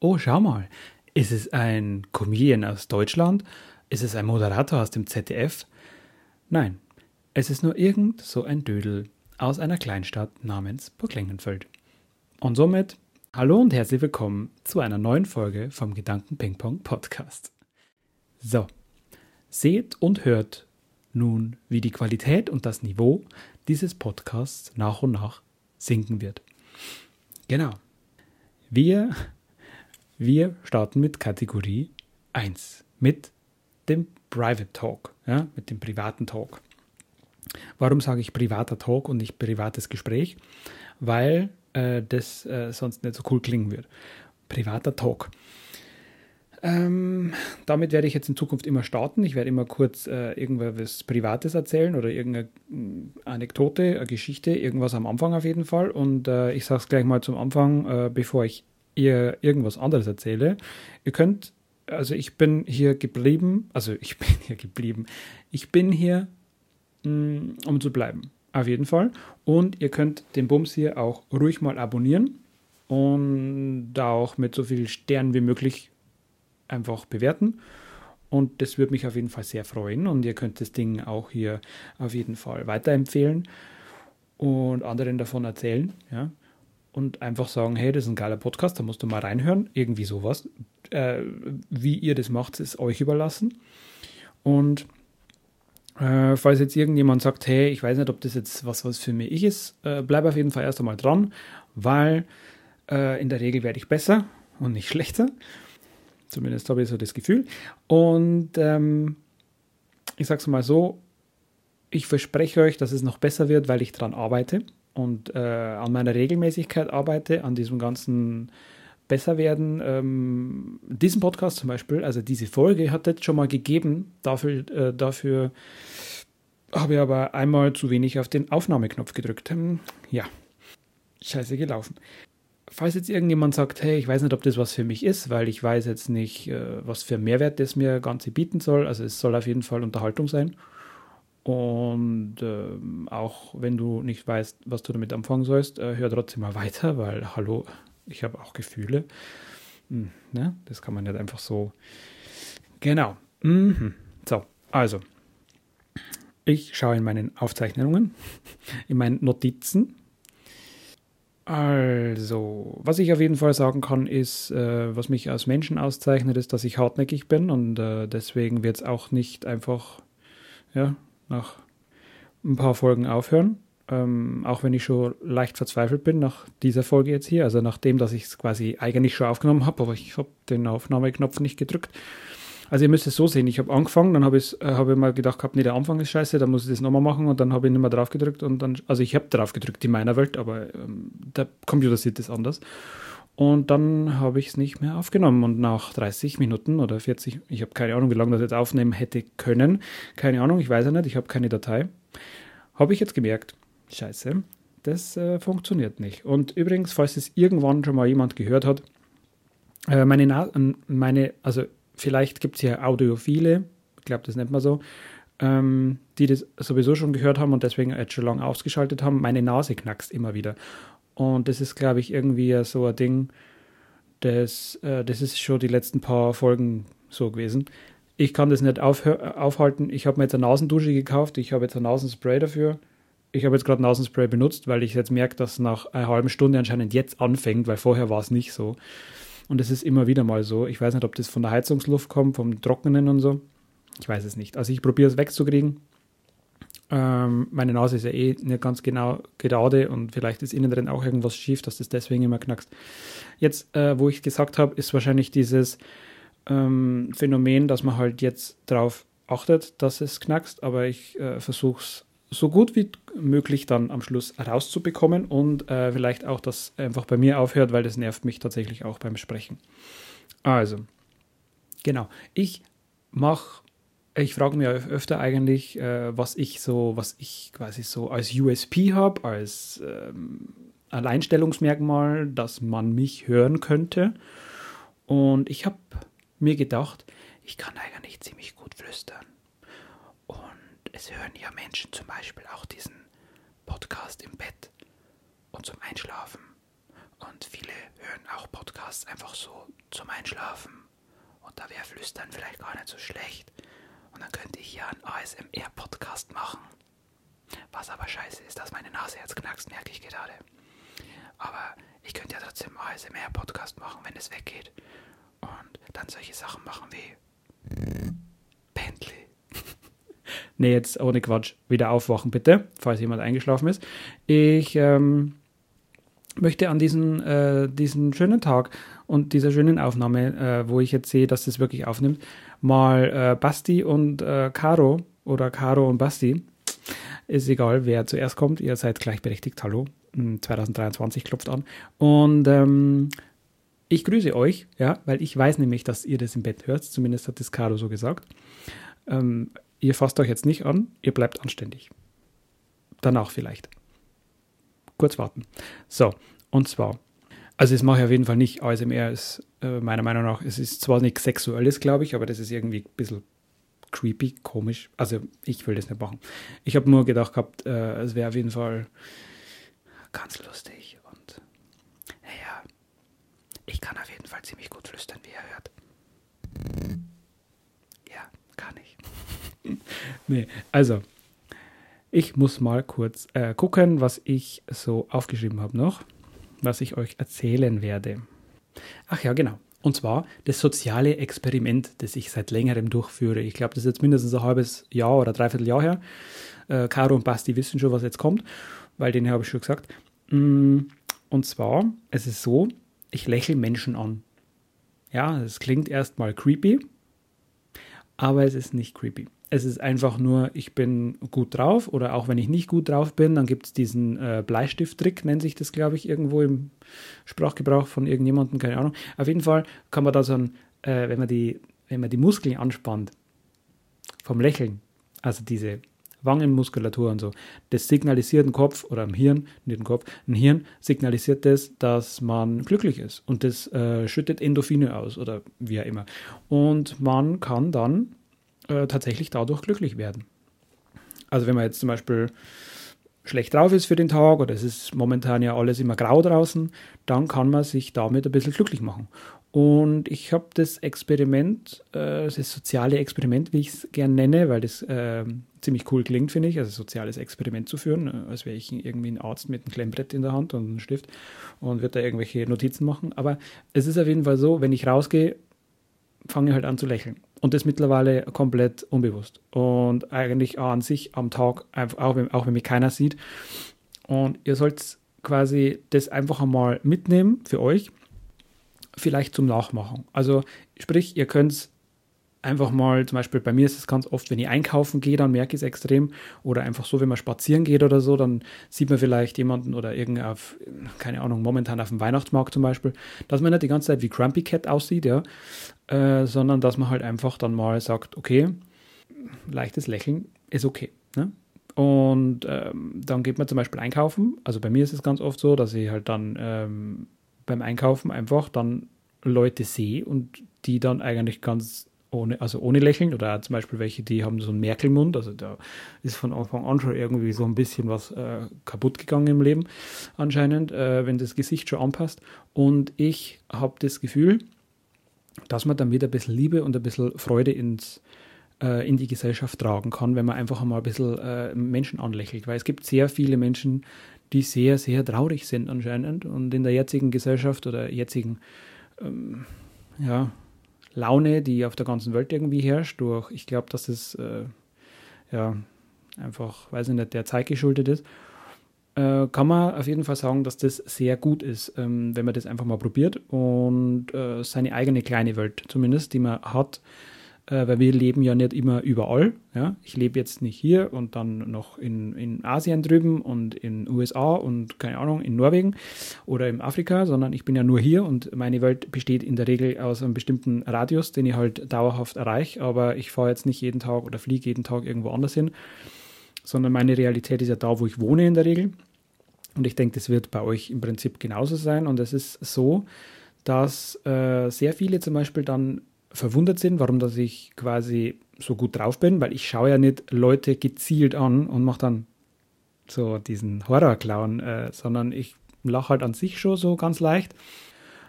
oh, schau mal, ist es ein Comedian aus Deutschland? Ist es ein Moderator aus dem ZDF? Nein, es ist nur irgend so ein Dödel aus einer Kleinstadt namens Burglengenfeld. Und somit hallo und herzlich willkommen zu einer neuen Folge vom Gedanken Ping Pong Podcast. So, seht und hört nun, wie die Qualität und das Niveau dieses Podcasts nach und nach sinken wird. Genau. Wir wir starten mit Kategorie 1, mit dem Private Talk, ja, mit dem privaten Talk. Warum sage ich privater Talk und nicht privates Gespräch? Weil äh, das äh, sonst nicht so cool klingen wird. Privater Talk. Ähm, damit werde ich jetzt in Zukunft immer starten. Ich werde immer kurz äh, irgendwas Privates erzählen oder irgendeine mm, Anekdote, eine Geschichte, irgendwas am Anfang auf jeden Fall. Und äh, ich sage es gleich mal zum Anfang, äh, bevor ich ihr irgendwas anderes erzähle. Ihr könnt, also ich bin hier geblieben, also ich bin hier geblieben. Ich bin hier, mm, um zu bleiben. Auf jeden Fall. Und ihr könnt den Bums hier auch ruhig mal abonnieren und auch mit so vielen Sternen wie möglich einfach bewerten. Und das würde mich auf jeden Fall sehr freuen. Und ihr könnt das Ding auch hier auf jeden Fall weiterempfehlen und anderen davon erzählen. Ja und einfach sagen, hey, das ist ein geiler Podcast, da musst du mal reinhören, irgendwie sowas. Äh, wie ihr das macht, ist euch überlassen. Und äh, falls jetzt irgendjemand sagt, hey, ich weiß nicht, ob das jetzt was, was für mich ist, äh, bleib auf jeden Fall erst einmal dran, weil äh, in der Regel werde ich besser und nicht schlechter. Zumindest habe ich so das Gefühl. Und ähm, ich sage es mal so, ich verspreche euch, dass es noch besser wird, weil ich daran arbeite und äh, an meiner Regelmäßigkeit arbeite, an diesem ganzen Besserwerden. Ähm, diesen Podcast zum Beispiel, also diese Folge hat es schon mal gegeben. Dafür, äh, dafür habe ich aber einmal zu wenig auf den Aufnahmeknopf gedrückt. Hm, ja, scheiße gelaufen. Falls jetzt irgendjemand sagt, hey, ich weiß nicht, ob das was für mich ist, weil ich weiß jetzt nicht, äh, was für Mehrwert das mir Ganze bieten soll. Also es soll auf jeden Fall Unterhaltung sein. Und äh, auch wenn du nicht weißt, was du damit anfangen sollst, äh, hör trotzdem mal weiter, weil hallo, ich habe auch Gefühle. Hm, ne? Das kann man nicht einfach so. Genau. Mhm. So, also. Ich schaue in meinen Aufzeichnungen, in meinen Notizen. Also, was ich auf jeden Fall sagen kann, ist, äh, was mich als Menschen auszeichnet, ist, dass ich hartnäckig bin und äh, deswegen wird es auch nicht einfach ja, nach ein paar Folgen aufhören. Ähm, auch wenn ich schon leicht verzweifelt bin nach dieser Folge jetzt hier, also nachdem, dass ich es quasi eigentlich schon aufgenommen habe, aber ich habe den Aufnahmeknopf nicht gedrückt. Also ihr müsst es so sehen, ich habe angefangen, dann habe ich, äh, hab ich mal gedacht gehabt, nee, der Anfang ist scheiße, dann muss ich das nochmal machen und dann habe ich nicht mehr drauf gedrückt und dann, also ich habe drauf gedrückt in meiner Welt, aber ähm, der Computer sieht das anders. Und dann habe ich es nicht mehr aufgenommen. Und nach 30 Minuten oder 40, ich habe keine Ahnung, wie lange das jetzt aufnehmen hätte können. Keine Ahnung, ich weiß ja nicht, ich habe keine Datei. Habe ich jetzt gemerkt, scheiße, das äh, funktioniert nicht. Und übrigens, falls es irgendwann schon mal jemand gehört hat, äh, meine, Na meine, also vielleicht gibt es ja Audiophile, ich glaube, das nennt man so, ähm, die das sowieso schon gehört haben und deswegen jetzt schon lange ausgeschaltet haben. Meine Nase knackst immer wieder. Und das ist, glaube ich, irgendwie so ein Ding, das, äh, das ist schon die letzten paar Folgen so gewesen. Ich kann das nicht aufhalten. Ich habe mir jetzt eine Nasendusche gekauft. Ich habe jetzt ein Nasenspray dafür. Ich habe jetzt gerade Nasenspray benutzt, weil ich jetzt merke, dass nach einer halben Stunde anscheinend jetzt anfängt, weil vorher war es nicht so. Und es ist immer wieder mal so. Ich weiß nicht, ob das von der Heizungsluft kommt, vom Trocknen und so. Ich weiß es nicht. Also ich probiere es wegzukriegen. Ähm, meine Nase ist ja eh nicht ganz genau gerade und vielleicht ist innen drin auch irgendwas schief, dass das deswegen immer knackst. Jetzt, äh, wo ich gesagt habe, ist wahrscheinlich dieses ähm, Phänomen, dass man halt jetzt darauf achtet, dass es knackst, aber ich äh, versuche es so gut wie möglich dann am Schluss rauszubekommen und äh, vielleicht auch, dass einfach bei mir aufhört, weil das nervt mich tatsächlich auch beim Sprechen. Also, genau. Ich mache ich frage mich öfter eigentlich, äh, was ich so, was ich quasi so als USP habe, als ähm, Alleinstellungsmerkmal, dass man mich hören könnte. Und ich habe mir gedacht, ich kann eigentlich ziemlich gut flüstern. Und es hören ja Menschen zum Beispiel auch diesen Podcast im Bett und zum Einschlafen. Und viele hören auch Podcasts einfach so zum Einschlafen. Und da wäre Flüstern vielleicht gar nicht so schlecht. Und dann könnte ich ja einen ASMR-Podcast machen. Was aber scheiße ist, dass meine Nase jetzt knackst, merke ich gerade. Aber ich könnte ja trotzdem ASMR-Podcast machen, wenn es weggeht. Und dann solche Sachen machen wie Bentley. nee, jetzt ohne Quatsch. Wieder aufwachen, bitte, falls jemand eingeschlafen ist. Ich ähm, möchte an diesen, äh, diesen schönen Tag und dieser schönen Aufnahme, äh, wo ich jetzt sehe, dass das wirklich aufnimmt, mal äh, Basti und äh, Caro oder Caro und Basti. Ist egal, wer zuerst kommt. Ihr seid gleichberechtigt. Hallo. 2023 hm, klopft an. Und ähm, ich grüße euch, ja, weil ich weiß nämlich, dass ihr das im Bett hört. Zumindest hat das Caro so gesagt. Ähm, ihr fasst euch jetzt nicht an, ihr bleibt anständig. Danach vielleicht. Kurz warten. So, und zwar, also es mache ich auf jeden Fall nicht ASMR, ist äh, meiner Meinung nach, es ist zwar nicht sexuelles, glaube ich, aber das ist irgendwie ein bisschen creepy, komisch. Also ich will das nicht machen. Ich habe nur gedacht gehabt, äh, es wäre auf jeden Fall ganz lustig und naja, ich kann auf jeden Fall ziemlich gut flüstern, wie ihr hört. Ja, kann ich. nee, also ich muss mal kurz äh, gucken, was ich so aufgeschrieben habe noch, was ich euch erzählen werde. Ach ja, genau. Und zwar das soziale Experiment, das ich seit längerem durchführe. Ich glaube, das ist jetzt mindestens ein halbes Jahr oder dreiviertel Jahr her. Äh, Caro und Basti wissen schon, was jetzt kommt, weil denen habe ich schon gesagt. Mm, und zwar, es ist so, ich lächle Menschen an. Ja, es klingt erstmal creepy, aber es ist nicht creepy. Es ist einfach nur, ich bin gut drauf oder auch wenn ich nicht gut drauf bin, dann gibt es diesen äh, Bleistift-Trick, nennt sich das, glaube ich, irgendwo im Sprachgebrauch von irgendjemandem, keine Ahnung. Auf jeden Fall kann man da so ein, äh, wenn, man die, wenn man die Muskeln anspannt, vom Lächeln, also diese Wangenmuskulatur und so, das signalisiert ein Kopf oder im Hirn, nicht ein Kopf, ein Hirn signalisiert das, dass man glücklich ist und das äh, schüttet Endorphine aus oder wie auch immer. Und man kann dann äh, tatsächlich dadurch glücklich werden. Also wenn man jetzt zum Beispiel schlecht drauf ist für den Tag oder es ist momentan ja alles immer grau draußen, dann kann man sich damit ein bisschen glücklich machen. Und ich habe das Experiment, äh, das soziale Experiment, wie ich es gerne nenne, weil das äh, ziemlich cool klingt, finde ich, also soziales Experiment zu führen, äh, als wäre ich irgendwie ein Arzt mit einem Klemmbrett in der Hand und einem Stift und würde da irgendwelche Notizen machen. Aber es ist auf jeden Fall so, wenn ich rausgehe, fange ich halt an zu lächeln. Und das mittlerweile komplett unbewusst. Und eigentlich auch an sich am Tag, auch wenn, auch wenn mich keiner sieht. Und ihr sollt quasi das einfach einmal mitnehmen für euch, vielleicht zum Nachmachen. Also sprich, ihr könnt einfach mal, zum Beispiel bei mir ist es ganz oft, wenn ich einkaufen gehe, dann merke ich es extrem. Oder einfach so, wenn man spazieren geht oder so, dann sieht man vielleicht jemanden oder irgendwie auf, keine Ahnung, momentan auf dem Weihnachtsmarkt zum Beispiel, dass man nicht die ganze Zeit wie Grumpy Cat aussieht, ja, äh, sondern dass man halt einfach dann mal sagt, okay, leichtes Lächeln ist okay. Ne? Und ähm, dann geht man zum Beispiel einkaufen. Also bei mir ist es ganz oft so, dass ich halt dann ähm, beim Einkaufen einfach dann Leute sehe und die dann eigentlich ganz ohne, also ohne Lächeln oder zum Beispiel welche, die haben so einen Merkelmund, also da ist von Anfang an schon irgendwie so ein bisschen was äh, kaputt gegangen im Leben anscheinend, äh, wenn das Gesicht schon anpasst. Und ich habe das Gefühl, dass man damit ein bisschen Liebe und ein bisschen Freude ins, äh, in die Gesellschaft tragen kann, wenn man einfach mal ein bisschen äh, Menschen anlächelt. Weil es gibt sehr viele Menschen, die sehr, sehr traurig sind anscheinend und in der jetzigen Gesellschaft oder jetzigen, ähm, ja, Laune, die auf der ganzen Welt irgendwie herrscht, durch, ich glaube, dass es äh, ja einfach, weiß ich nicht, der Zeit geschuldet ist, äh, kann man auf jeden Fall sagen, dass das sehr gut ist, ähm, wenn man das einfach mal probiert und äh, seine eigene kleine Welt zumindest, die man hat, äh, weil wir leben ja nicht immer überall. Ja? Ich lebe jetzt nicht hier und dann noch in, in Asien drüben und in USA und keine Ahnung, in Norwegen oder in Afrika, sondern ich bin ja nur hier und meine Welt besteht in der Regel aus einem bestimmten Radius, den ich halt dauerhaft erreiche, aber ich fahre jetzt nicht jeden Tag oder fliege jeden Tag irgendwo anders hin, sondern meine Realität ist ja da, wo ich wohne in der Regel. Und ich denke, das wird bei euch im Prinzip genauso sein. Und es ist so, dass äh, sehr viele zum Beispiel dann verwundert sind, warum dass ich quasi so gut drauf bin, weil ich schaue ja nicht Leute gezielt an und mache dann so diesen Horrorclown, äh, sondern ich lache halt an sich schon so ganz leicht.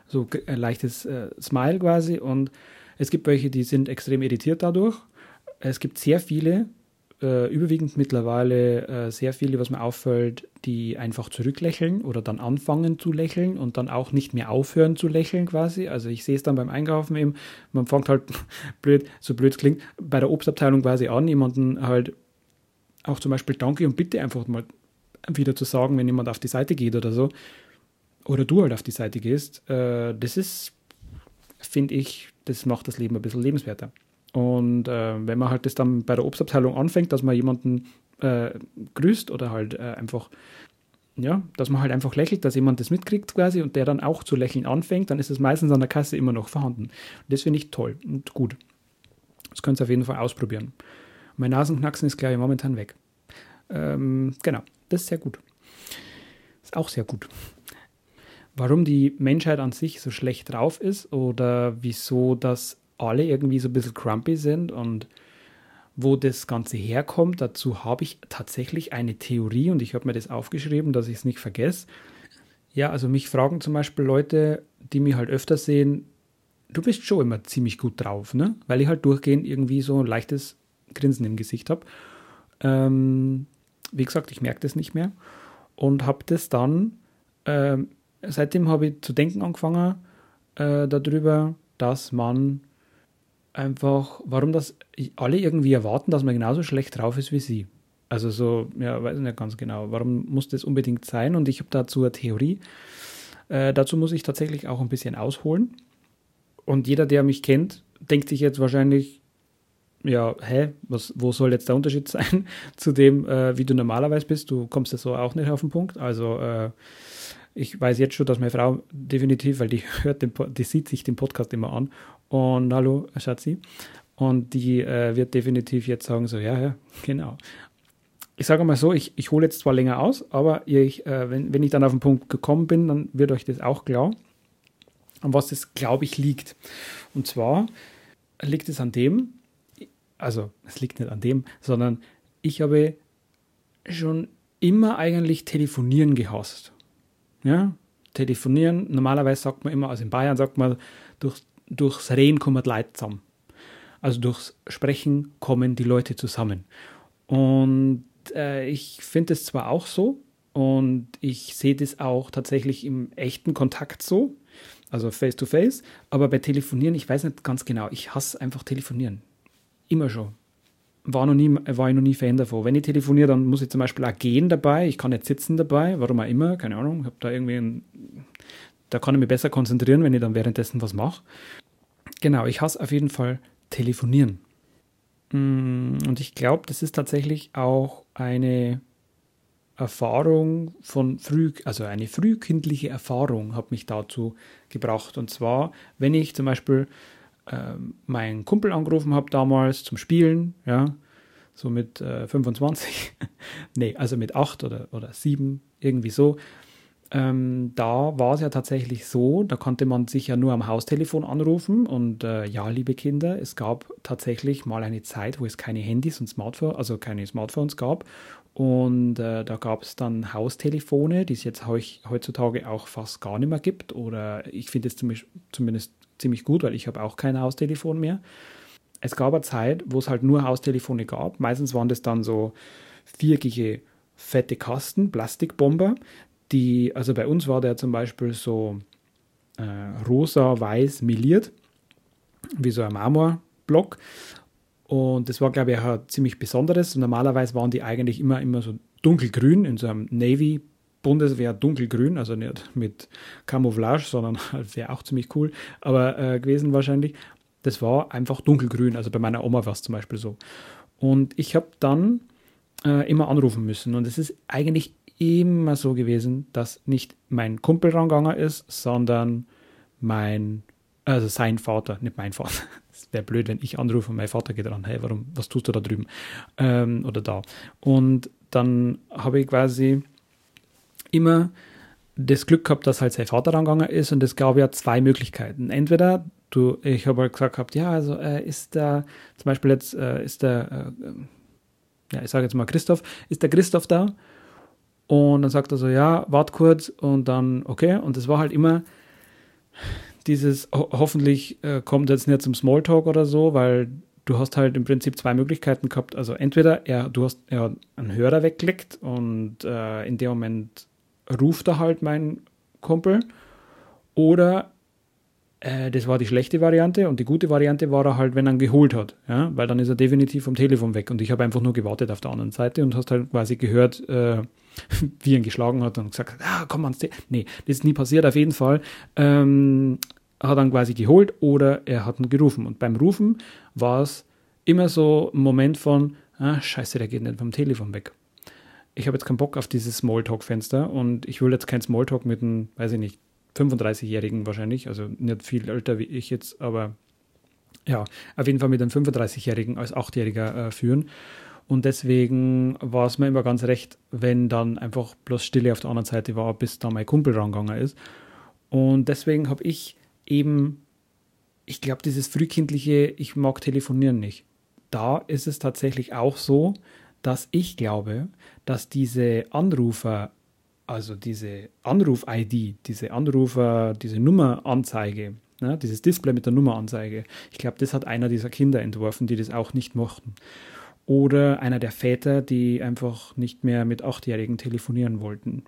So ein leichtes äh, Smile quasi. Und es gibt welche, die sind extrem irritiert dadurch. Es gibt sehr viele, äh, überwiegend mittlerweile äh, sehr viele, was mir auffällt, die einfach zurücklächeln oder dann anfangen zu lächeln und dann auch nicht mehr aufhören zu lächeln quasi. Also ich sehe es dann beim Einkaufen eben, man fängt halt blöd, so blöd es klingt, bei der Obstabteilung quasi an, jemanden halt auch zum Beispiel Danke und Bitte einfach mal wieder zu sagen, wenn jemand auf die Seite geht oder so. Oder du halt auf die Seite gehst. Äh, das ist, finde ich, das macht das Leben ein bisschen lebenswerter. Und äh, wenn man halt das dann bei der Obstabteilung anfängt, dass man jemanden äh, grüßt oder halt äh, einfach, ja, dass man halt einfach lächelt, dass jemand das mitkriegt quasi und der dann auch zu lächeln anfängt, dann ist es meistens an der Kasse immer noch vorhanden. Und das finde ich toll und gut. Das könnt ihr auf jeden Fall ausprobieren. Mein Nasenknacksen ist, glaube ich, momentan weg. Ähm, genau, das ist sehr gut. Ist auch sehr gut. Warum die Menschheit an sich so schlecht drauf ist oder wieso das alle irgendwie so ein bisschen grumpy sind und wo das Ganze herkommt, dazu habe ich tatsächlich eine Theorie und ich habe mir das aufgeschrieben, dass ich es nicht vergesse. Ja, also mich fragen zum Beispiel Leute, die mich halt öfter sehen, du bist schon immer ziemlich gut drauf, ne? Weil ich halt durchgehend irgendwie so ein leichtes Grinsen im Gesicht habe. Ähm, wie gesagt, ich merke das nicht mehr und habe das dann, ähm, seitdem habe ich zu denken angefangen äh, darüber, dass man einfach, warum das alle irgendwie erwarten, dass man genauso schlecht drauf ist wie sie. Also so, ja, weiß ich nicht ganz genau, warum muss das unbedingt sein? Und ich habe dazu eine Theorie. Äh, dazu muss ich tatsächlich auch ein bisschen ausholen. Und jeder, der mich kennt, denkt sich jetzt wahrscheinlich, ja, hä, was, wo soll jetzt der Unterschied sein zu dem, äh, wie du normalerweise bist? Du kommst ja so auch nicht auf den Punkt. Also äh, ich weiß jetzt schon, dass meine Frau definitiv, weil die hört den, die sieht sich den Podcast immer an und hallo Schatzi und die äh, wird definitiv jetzt sagen so, ja, ja, genau. Ich sage mal so, ich, ich hole jetzt zwar länger aus, aber ich, äh, wenn, wenn ich dann auf den Punkt gekommen bin, dann wird euch das auch klar, an was das, glaube ich, liegt. Und zwar liegt es an dem, also es liegt nicht an dem, sondern ich habe schon immer eigentlich telefonieren gehasst. Ja, telefonieren, normalerweise sagt man immer, also in Bayern sagt man, durch, durchs Reden kommen die Leute zusammen. Also durchs Sprechen kommen die Leute zusammen. Und äh, ich finde es zwar auch so und ich sehe das auch tatsächlich im echten Kontakt so, also face to face, aber bei Telefonieren, ich weiß nicht ganz genau, ich hasse einfach Telefonieren. Immer schon war, noch nie, war ich noch nie Fan davon. Wenn ich telefoniere, dann muss ich zum Beispiel auch gehen dabei. Ich kann nicht sitzen dabei, warum auch immer, keine Ahnung. Ich habe da irgendwie ein, da kann ich mich besser konzentrieren, wenn ich dann währenddessen was mache. Genau, ich hasse auf jeden Fall telefonieren. Mm, und ich glaube, das ist tatsächlich auch eine Erfahrung von früh, also eine frühkindliche Erfahrung hat mich dazu gebracht. Und zwar, wenn ich zum Beispiel äh, meinen Kumpel angerufen habe damals zum Spielen, ja, so mit äh, 25, nee, also mit 8 oder, oder 7, irgendwie so. Ähm, da war es ja tatsächlich so, da konnte man sich ja nur am Haustelefon anrufen und äh, ja, liebe Kinder, es gab tatsächlich mal eine Zeit, wo es keine Handys und Smartphones, also keine Smartphones gab und äh, da gab es dann Haustelefone, die es jetzt heutzutage auch fast gar nicht mehr gibt oder ich finde es zumindest ziemlich gut, weil ich habe auch kein Haustelefon mehr. Es gab eine Zeit, wo es halt nur Haustelefone gab. Meistens waren das dann so viereckige, fette Kasten, Plastikbomber, die, also bei uns war der zum Beispiel so äh, rosa-weiß meliert, wie so ein Marmorblock. Und das war, glaube ich, auch ziemlich Besonderes. Und normalerweise waren die eigentlich immer, immer so dunkelgrün in so einem Navy Bundeswehr dunkelgrün, also nicht mit Camouflage, sondern wäre auch ziemlich cool, aber äh, gewesen wahrscheinlich. Das war einfach dunkelgrün, also bei meiner Oma war es zum Beispiel so. Und ich habe dann äh, immer anrufen müssen und es ist eigentlich immer so gewesen, dass nicht mein Kumpel rangegangen ist, sondern mein, also sein Vater, nicht mein Vater. Es wäre blöd, wenn ich anrufe und mein Vater geht ran, hey, warum, was tust du da drüben? Ähm, oder da. Und dann habe ich quasi immer das Glück gehabt, dass halt sein Vater rangegangen ist und es gab ja zwei Möglichkeiten. Entweder du, ich habe halt gesagt gehabt, ja, also äh, ist der, zum Beispiel jetzt äh, ist der, äh, ja, ich sage jetzt mal Christoph, ist der Christoph da? Und dann sagt er so, ja, wart kurz und dann, okay. Und es war halt immer dieses, ho hoffentlich äh, kommt jetzt nicht zum Smalltalk oder so, weil du hast halt im Prinzip zwei Möglichkeiten gehabt. Also entweder er, du hast er einen Hörer weggeklickt und äh, in dem Moment ruft er halt mein Kumpel oder äh, das war die schlechte Variante und die gute Variante war er halt, wenn er ihn geholt hat, ja, weil dann ist er definitiv vom Telefon weg und ich habe einfach nur gewartet auf der anderen Seite und hast halt quasi gehört, wie ihn geschlagen hat und gesagt, ah, komm ans Telefon. Nee, das ist nie passiert, auf jeden Fall. Ähm, hat dann quasi geholt oder er hat ihn gerufen und beim Rufen war es immer so ein Moment von, ah, scheiße, der geht nicht vom Telefon weg. Ich habe jetzt keinen Bock auf dieses Smalltalk-Fenster und ich will jetzt kein Smalltalk mit einem, weiß ich nicht, 35-Jährigen wahrscheinlich, also nicht viel älter wie ich jetzt, aber ja, auf jeden Fall mit einem 35-Jährigen als 8-Jähriger äh, führen. Und deswegen war es mir immer ganz recht, wenn dann einfach bloß Stille auf der anderen Seite war, bis da mein Kumpel rangegangen ist. Und deswegen habe ich eben, ich glaube, dieses frühkindliche, ich mag telefonieren nicht. Da ist es tatsächlich auch so, dass ich glaube, dass diese Anrufer also diese Anruf-ID, diese Anrufer, diese Nummeranzeige, ne, dieses Display mit der Nummeranzeige, ich glaube, das hat einer dieser Kinder entworfen, die das auch nicht mochten. Oder einer der Väter, die einfach nicht mehr mit Achtjährigen telefonieren wollten.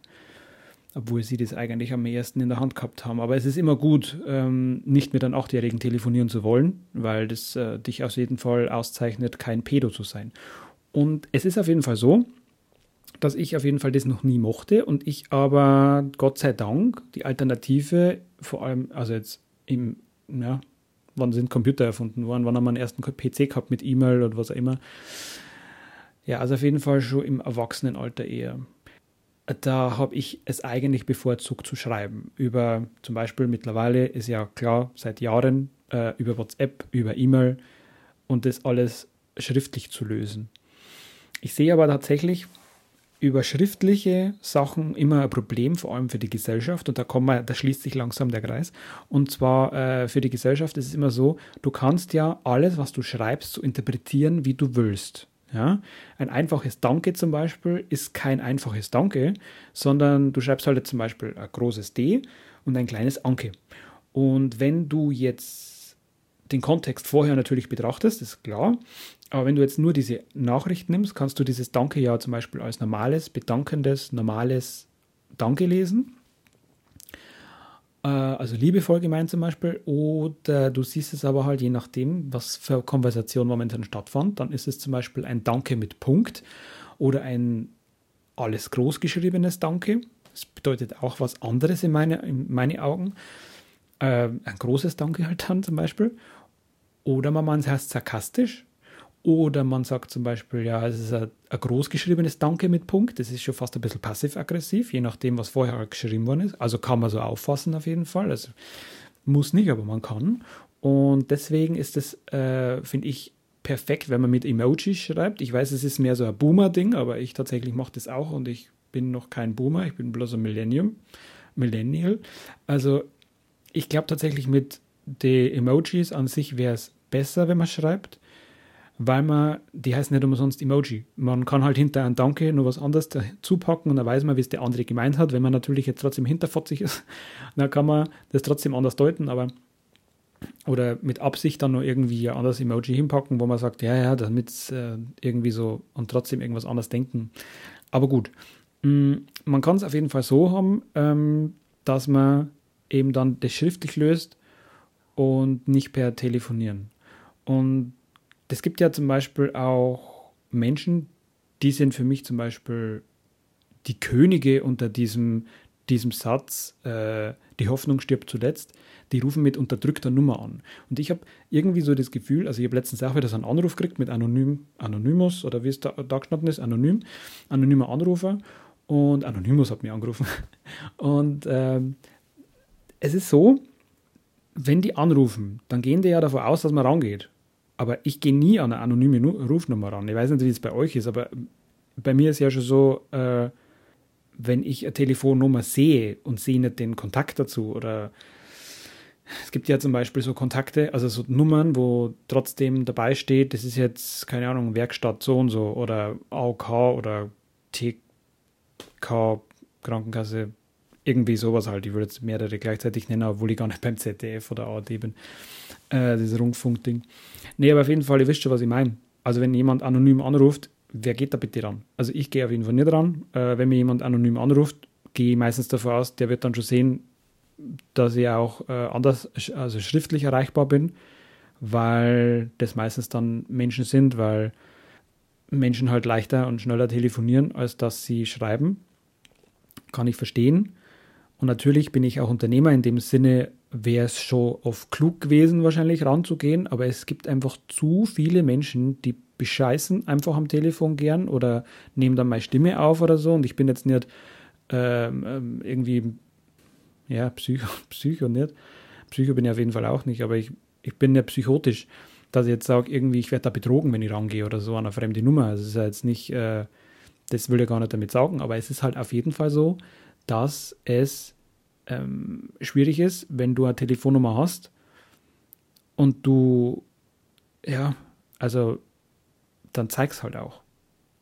Obwohl sie das eigentlich am ehesten in der Hand gehabt haben. Aber es ist immer gut, ähm, nicht mit einem Achtjährigen telefonieren zu wollen, weil das äh, dich auf jeden Fall auszeichnet, kein Pedo zu sein. Und es ist auf jeden Fall so, dass ich auf jeden Fall das noch nie mochte und ich aber Gott sei Dank die Alternative, vor allem, also jetzt im, ja, wann sind Computer erfunden worden, wann haben wir einen ersten PC gehabt mit E-Mail oder was auch immer. Ja, also auf jeden Fall schon im Erwachsenenalter eher. Da habe ich es eigentlich bevorzugt zu schreiben. Über zum Beispiel mittlerweile ist ja klar, seit Jahren äh, über WhatsApp, über E-Mail und das alles schriftlich zu lösen. Ich sehe aber tatsächlich, über schriftliche Sachen immer ein Problem, vor allem für die Gesellschaft. Und da kommen wir, da schließt sich langsam der Kreis. Und zwar äh, für die Gesellschaft ist es immer so, du kannst ja alles, was du schreibst, so interpretieren, wie du willst. Ja? Ein einfaches Danke zum Beispiel ist kein einfaches Danke, sondern du schreibst halt zum Beispiel ein großes D und ein kleines Anke. Und wenn du jetzt den Kontext vorher natürlich betrachtest, ist klar, aber wenn du jetzt nur diese Nachricht nimmst, kannst du dieses Danke ja zum Beispiel als normales, bedankendes, normales Danke lesen. Äh, also liebevoll gemeint zum Beispiel. Oder du siehst es aber halt je nachdem, was für Konversation momentan stattfand. Dann ist es zum Beispiel ein Danke mit Punkt oder ein alles großgeschriebenes Danke. Das bedeutet auch was anderes in meine, in meine Augen. Äh, ein großes Danke halt dann zum Beispiel. Oder man meint es heißt sarkastisch oder man sagt zum Beispiel, ja, es ist ein, ein großgeschriebenes Danke mit Punkt. Das ist schon fast ein bisschen passiv-aggressiv, je nachdem, was vorher geschrieben worden ist. Also kann man so auffassen auf jeden Fall. Also muss nicht, aber man kann. Und deswegen ist es, äh, finde ich, perfekt, wenn man mit Emojis schreibt. Ich weiß, es ist mehr so ein Boomer-Ding, aber ich tatsächlich mache das auch und ich bin noch kein Boomer, ich bin bloß ein Millennium, Millennial. Also ich glaube tatsächlich mit den Emojis an sich wäre es besser, wenn man schreibt weil man, die heißen nicht umsonst Emoji. Man kann halt hinter ein Danke nur was anderes dazu packen und dann weiß man, wie es der andere gemeint hat. Wenn man natürlich jetzt trotzdem hinterfotzig ist, dann kann man das trotzdem anders deuten, aber oder mit Absicht dann nur irgendwie ein anderes Emoji hinpacken, wo man sagt, ja, ja, damit äh, irgendwie so und trotzdem irgendwas anders denken. Aber gut, mh, mm, man kann es auf jeden Fall so haben, ähm, dass man eben dann das schriftlich löst und nicht per Telefonieren. Und es gibt ja zum Beispiel auch Menschen, die sind für mich zum Beispiel die Könige unter diesem, diesem Satz, äh, die Hoffnung stirbt zuletzt, die rufen mit unterdrückter Nummer an. Und ich habe irgendwie so das Gefühl, also ich habe letztens auch wieder so einen Anruf gekriegt mit Anonym, Anonymous oder wie es da, da gestanden ist, anonym, anonymer Anrufer und Anonymous hat mich angerufen. Und ähm, es ist so, wenn die anrufen, dann gehen die ja davon aus, dass man rangeht. Aber ich gehe nie an eine anonyme Rufnummer ran. Ich weiß nicht, wie es bei euch ist, aber bei mir ist ja schon so, äh, wenn ich eine Telefonnummer sehe und sehe nicht den Kontakt dazu oder es gibt ja zum Beispiel so Kontakte, also so Nummern, wo trotzdem dabei steht, das ist jetzt, keine Ahnung, Werkstatt so und so oder AOK oder T, JVK, Krankenkasse, irgendwie sowas halt. Ich würde jetzt mehrere gleichzeitig nennen, obwohl ich gar nicht beim ZDF oder ARD bin. Äh, dieses Rundfunkding. Nee, aber auf jeden Fall, ihr wisst schon, was ich meine. Also wenn jemand anonym anruft, wer geht da bitte ran? Also ich gehe auf jeden Fall nicht ran. Äh, wenn mir jemand anonym anruft, gehe ich meistens davon aus, der wird dann schon sehen, dass ich auch äh, anders, also schriftlich erreichbar bin, weil das meistens dann Menschen sind, weil Menschen halt leichter und schneller telefonieren, als dass sie schreiben. Kann ich verstehen. Und natürlich bin ich auch Unternehmer. In dem Sinne wäre es schon oft klug gewesen, wahrscheinlich ranzugehen. Aber es gibt einfach zu viele Menschen, die bescheißen einfach am Telefon gern oder nehmen dann meine Stimme auf oder so. Und ich bin jetzt nicht ähm, ähm irgendwie, ja, Psycho, Psycho nicht. Psycho bin ich auf jeden Fall auch nicht, aber ich, ich bin ja psychotisch dass ich jetzt sage, irgendwie, ich werde da betrogen, wenn ich rangehe oder so an eine fremde Nummer. Also es ist ja jetzt nicht, äh, das will ich gar nicht damit sagen, aber es ist halt auf jeden Fall so, dass es ähm, schwierig ist, wenn du eine Telefonnummer hast und du, ja, also dann zeig's halt auch.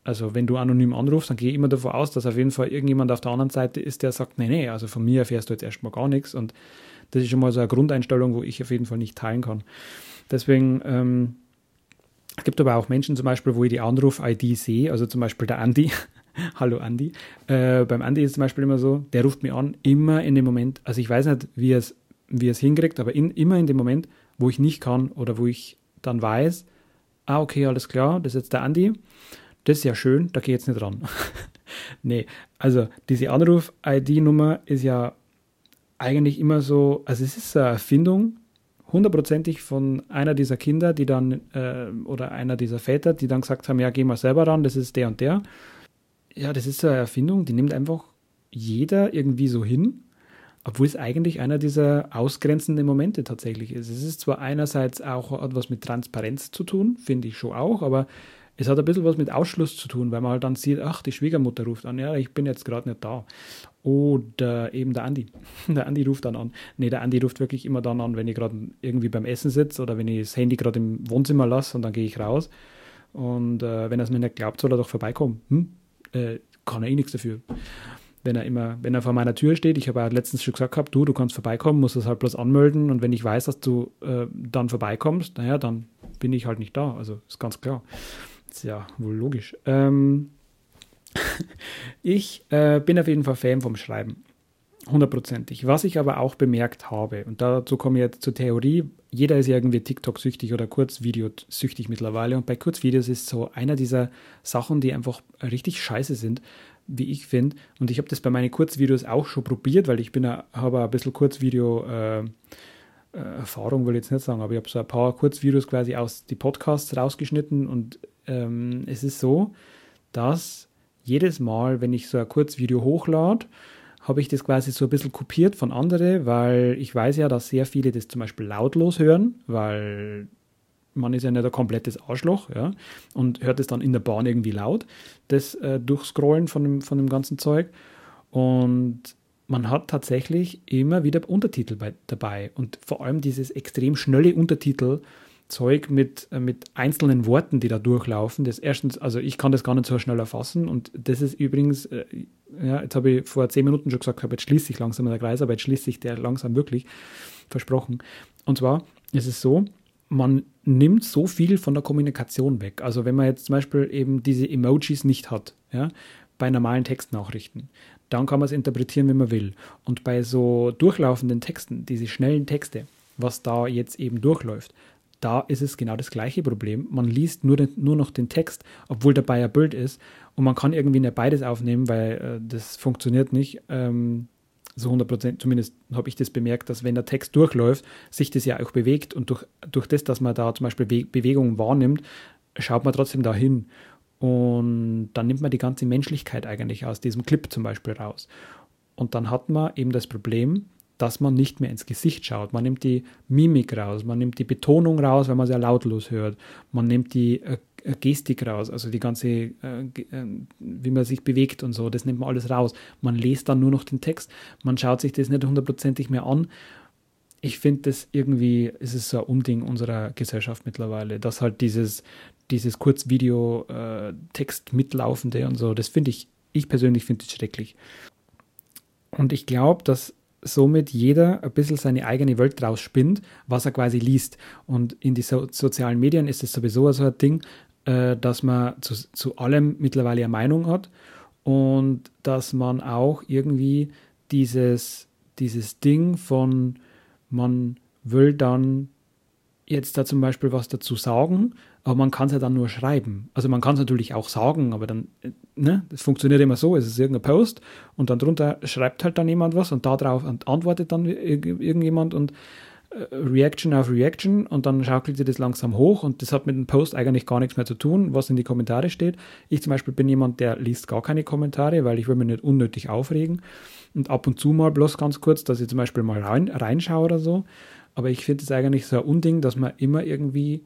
Also wenn du anonym anrufst, dann gehe ich immer davon aus, dass auf jeden Fall irgendjemand auf der anderen Seite ist, der sagt, nee, nee, also von mir erfährst du jetzt erstmal gar nichts und das ist schon mal so eine Grundeinstellung, wo ich auf jeden Fall nicht teilen kann. Deswegen, ähm, es gibt aber auch Menschen zum Beispiel, wo ich die Anruf-ID sehe, also zum Beispiel der Andi. Hallo Andi. Äh, beim Andi ist es zum Beispiel immer so, der ruft mir an, immer in dem Moment, also ich weiß nicht, wie er es wie hinkriegt, aber in, immer in dem Moment, wo ich nicht kann oder wo ich dann weiß, ah, okay, alles klar, das ist jetzt der Andi, das ist ja schön, da gehe ich jetzt nicht ran. nee, also diese Anruf-ID-Nummer ist ja eigentlich immer so, also es ist eine Erfindung hundertprozentig von einer dieser Kinder, die dann, äh, oder einer dieser Väter, die dann gesagt haben, ja, geh mal selber ran, das ist der und der. Ja, das ist so eine Erfindung, die nimmt einfach jeder irgendwie so hin, obwohl es eigentlich einer dieser ausgrenzenden Momente tatsächlich ist. Es ist zwar einerseits auch etwas mit Transparenz zu tun, finde ich schon auch, aber es hat ein bisschen was mit Ausschluss zu tun, weil man halt dann sieht, ach, die Schwiegermutter ruft an, ja, ich bin jetzt gerade nicht da. Oder eben der Andi. Der Andi ruft dann an. Nee, der Andi ruft wirklich immer dann an, wenn ich gerade irgendwie beim Essen sitze oder wenn ich das Handy gerade im Wohnzimmer lasse und dann gehe ich raus. Und äh, wenn er es mir nicht glaubt, soll er doch vorbeikommen. Hm? Äh, kann er eh nichts dafür. Wenn er immer, wenn er vor meiner Tür steht, ich habe ja letztens schon gesagt gehabt, du, du kannst vorbeikommen, musst es halt bloß anmelden und wenn ich weiß, dass du äh, dann vorbeikommst, naja, dann bin ich halt nicht da. Also ist ganz klar. Ist ja wohl logisch. Ähm, ich äh, bin auf jeden Fall Fan vom Schreiben. Hundertprozentig. Was ich aber auch bemerkt habe, und dazu komme ich jetzt zur Theorie, jeder ist irgendwie TikTok-süchtig oder Kurzvideo-süchtig mittlerweile. Und bei Kurzvideos ist so einer dieser Sachen, die einfach richtig scheiße sind, wie ich finde. Und ich habe das bei meinen Kurzvideos auch schon probiert, weil ich bin habe ein bisschen Kurzvideo äh, äh, Erfahrung will ich jetzt nicht sagen, aber ich habe so ein paar Kurzvideos quasi aus die Podcasts rausgeschnitten und ähm, es ist so, dass jedes Mal, wenn ich so ein Kurzvideo hochlade, habe ich das quasi so ein bisschen kopiert von anderen, weil ich weiß ja, dass sehr viele das zum Beispiel lautlos hören, weil man ist ja nicht ein komplettes Arschloch, ja, und hört es dann in der Bahn irgendwie laut, das äh, Durchscrollen von dem, von dem ganzen Zeug. Und man hat tatsächlich immer wieder Untertitel bei, dabei und vor allem dieses extrem schnelle Untertitel Zeug mit, äh, mit einzelnen Worten, die da durchlaufen. Das erstens, also ich kann das gar nicht so schnell erfassen und das ist übrigens, äh, ja, jetzt habe ich vor zehn Minuten schon gesagt, jetzt schließt sich langsam der Kreis, aber jetzt schließt sich der langsam wirklich, versprochen. Und zwar ist es so, man nimmt so viel von der Kommunikation weg. Also wenn man jetzt zum Beispiel eben diese Emojis nicht hat, ja, bei normalen Textnachrichten, dann kann man es interpretieren, wie man will. Und bei so durchlaufenden Texten, diese schnellen Texte, was da jetzt eben durchläuft, da ist es genau das gleiche Problem. Man liest nur, den, nur noch den Text, obwohl dabei ein Bild ist. Und man kann irgendwie nicht beides aufnehmen, weil äh, das funktioniert nicht. Ähm, so 100 Prozent, zumindest habe ich das bemerkt, dass wenn der Text durchläuft, sich das ja auch bewegt. Und durch, durch das, dass man da zum Beispiel Be Bewegungen wahrnimmt, schaut man trotzdem dahin. Und dann nimmt man die ganze Menschlichkeit eigentlich aus diesem Clip zum Beispiel raus. Und dann hat man eben das Problem, dass man nicht mehr ins Gesicht schaut. Man nimmt die Mimik raus, man nimmt die Betonung raus, wenn man sehr lautlos hört. Man nimmt die äh, äh Gestik raus, also die ganze, äh, äh, wie man sich bewegt und so, das nimmt man alles raus. Man liest dann nur noch den Text, man schaut sich das nicht hundertprozentig mehr an. Ich finde das irgendwie, ist es so ein Unding unserer Gesellschaft mittlerweile, dass halt dieses, dieses Kurzvideo-Text äh, mitlaufende und so, das finde ich Ich persönlich finde es schrecklich. Und ich glaube, dass somit jeder ein bisschen seine eigene Welt draus spinnt, was er quasi liest. Und in die so sozialen Medien ist es sowieso so ein Ding, äh, dass man zu, zu allem mittlerweile eine Meinung hat und dass man auch irgendwie dieses, dieses Ding von, man will dann jetzt da zum Beispiel was dazu sagen, aber man kann es ja dann nur schreiben. Also man kann es natürlich auch sagen, aber dann, ne, das funktioniert immer so, es ist irgendein Post und dann drunter schreibt halt dann jemand was und darauf antwortet dann irgendjemand und äh, Reaction auf Reaction und dann schaukelt sich das langsam hoch und das hat mit dem Post eigentlich gar nichts mehr zu tun, was in die Kommentare steht. Ich zum Beispiel bin jemand, der liest gar keine Kommentare, weil ich will mich nicht unnötig aufregen und ab und zu mal bloß ganz kurz, dass ich zum Beispiel mal rein, reinschaue oder so. Aber ich finde es eigentlich so ein Unding, dass man immer irgendwie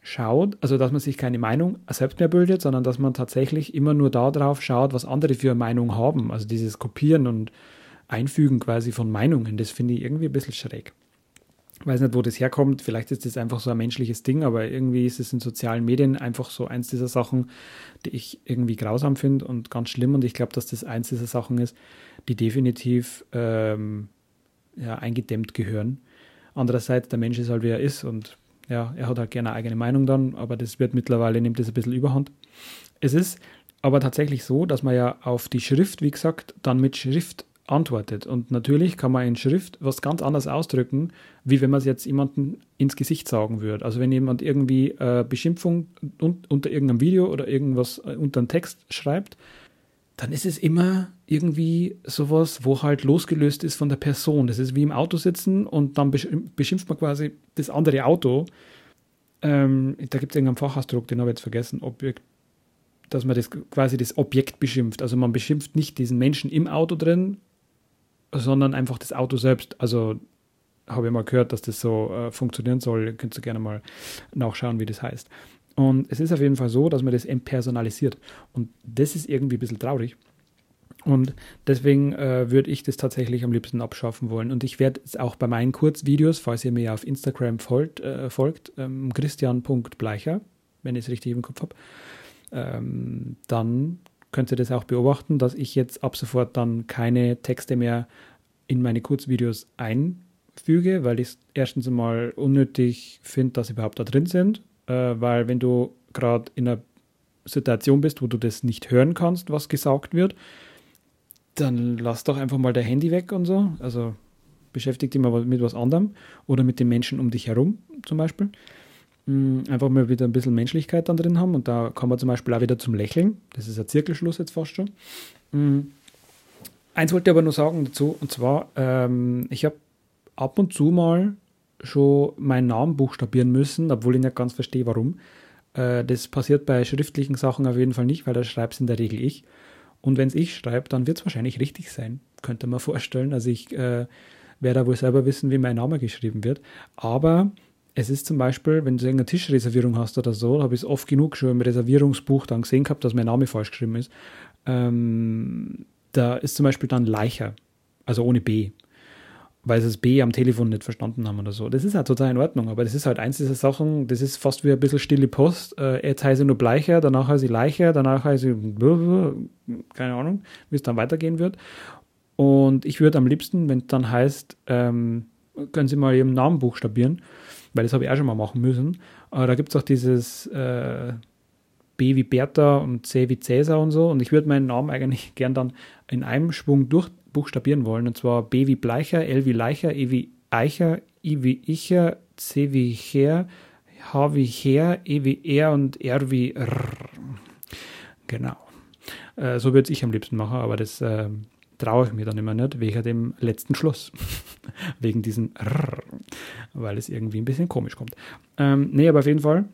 schaut, also dass man sich keine Meinung selbst mehr bildet, sondern dass man tatsächlich immer nur darauf schaut, was andere für eine Meinung haben. Also dieses Kopieren und Einfügen quasi von Meinungen, das finde ich irgendwie ein bisschen schräg. Ich weiß nicht, wo das herkommt. Vielleicht ist das einfach so ein menschliches Ding, aber irgendwie ist es in sozialen Medien einfach so eins dieser Sachen, die ich irgendwie grausam finde und ganz schlimm. Und ich glaube, dass das eins dieser Sachen ist, die definitiv ähm, ja, eingedämmt gehören. Andererseits, der Mensch ist halt, wie er ist und ja, er hat halt gerne eine eigene Meinung dann, aber das wird mittlerweile, nimmt das ein bisschen überhand. Es ist aber tatsächlich so, dass man ja auf die Schrift, wie gesagt, dann mit Schrift antwortet. Und natürlich kann man in Schrift was ganz anderes ausdrücken, wie wenn man es jetzt jemandem ins Gesicht sagen würde. Also wenn jemand irgendwie äh, Beschimpfung un unter irgendeinem Video oder irgendwas äh, unter einem Text schreibt, dann ist es immer irgendwie sowas, wo halt losgelöst ist von der Person. Das ist wie im Auto sitzen und dann beschimpft man quasi das andere Auto. Ähm, da gibt es irgendeinen Fachausdruck, den habe ich jetzt vergessen, Objekt, dass man das quasi das Objekt beschimpft. Also man beschimpft nicht diesen Menschen im Auto drin, sondern einfach das Auto selbst. Also habe ich mal gehört, dass das so äh, funktionieren soll. Könnt ihr gerne mal nachschauen, wie das heißt. Und es ist auf jeden Fall so, dass man das entpersonalisiert. Und das ist irgendwie ein bisschen traurig. Und deswegen äh, würde ich das tatsächlich am liebsten abschaffen wollen. Und ich werde es auch bei meinen Kurzvideos, falls ihr mir auf Instagram folgt, äh, folgt ähm, christian.bleicher, wenn ich es richtig im Kopf habe, ähm, dann könnt ihr das auch beobachten, dass ich jetzt ab sofort dann keine Texte mehr in meine Kurzvideos einfüge, weil ich es erstens einmal unnötig finde, dass sie überhaupt da drin sind äh, weil wenn du gerade in einer Situation bist, wo du das nicht hören kannst, was gesagt wird, dann lass doch einfach mal dein Handy weg und so. Also beschäftige dich mal mit was anderem oder mit den Menschen um dich herum zum Beispiel. Mm, einfach mal wieder ein bisschen Menschlichkeit dann drin haben und da kommen wir zum Beispiel auch wieder zum Lächeln. Das ist ein Zirkelschluss jetzt fast schon. Mm, eins wollte ich aber nur sagen dazu und zwar, ähm, ich habe ab und zu mal schon meinen Namen buchstabieren müssen, obwohl ich nicht ganz verstehe, warum. Äh, das passiert bei schriftlichen Sachen auf jeden Fall nicht, weil da schreibt es in der Regel ich. Und wenn es ich schreibe, dann wird es wahrscheinlich richtig sein, könnte man vorstellen. Also ich äh, werde da wohl selber wissen, wie mein Name geschrieben wird. Aber es ist zum Beispiel, wenn du irgendeine Tischreservierung hast oder so, habe ich es oft genug schon im Reservierungsbuch dann gesehen gehabt, dass mein Name falsch geschrieben ist. Ähm, da ist zum Beispiel dann Leicher, also ohne B weil sie das B am Telefon nicht verstanden haben oder so. Das ist halt total in Ordnung, aber das ist halt eins dieser Sachen, das ist fast wie ein bisschen stille Post. Äh, jetzt heiße ich nur Bleicher, danach heiße ich Leicher, danach heiße ich, keine Ahnung, wie es dann weitergehen wird. Und ich würde am liebsten, wenn es dann heißt, ähm, können Sie mal Ihren Namen buchstabieren, weil das habe ich auch schon mal machen müssen. Aber da gibt es auch dieses äh, B wie Bertha und C wie Cäsar und so. Und ich würde meinen Namen eigentlich gern dann in einem Schwung durch buchstabieren wollen. Und zwar B wie Bleicher, L wie Leicher, E wie Eicher, I wie Icher, C wie Her, H wie Her, E wie Er und R wie R. Genau. Äh, so würde ich am liebsten machen, aber das äh, traue ich mir dann immer nicht, wegen dem letzten Schluss. wegen diesem R, weil es irgendwie ein bisschen komisch kommt. Ähm, nee, aber auf jeden Fall.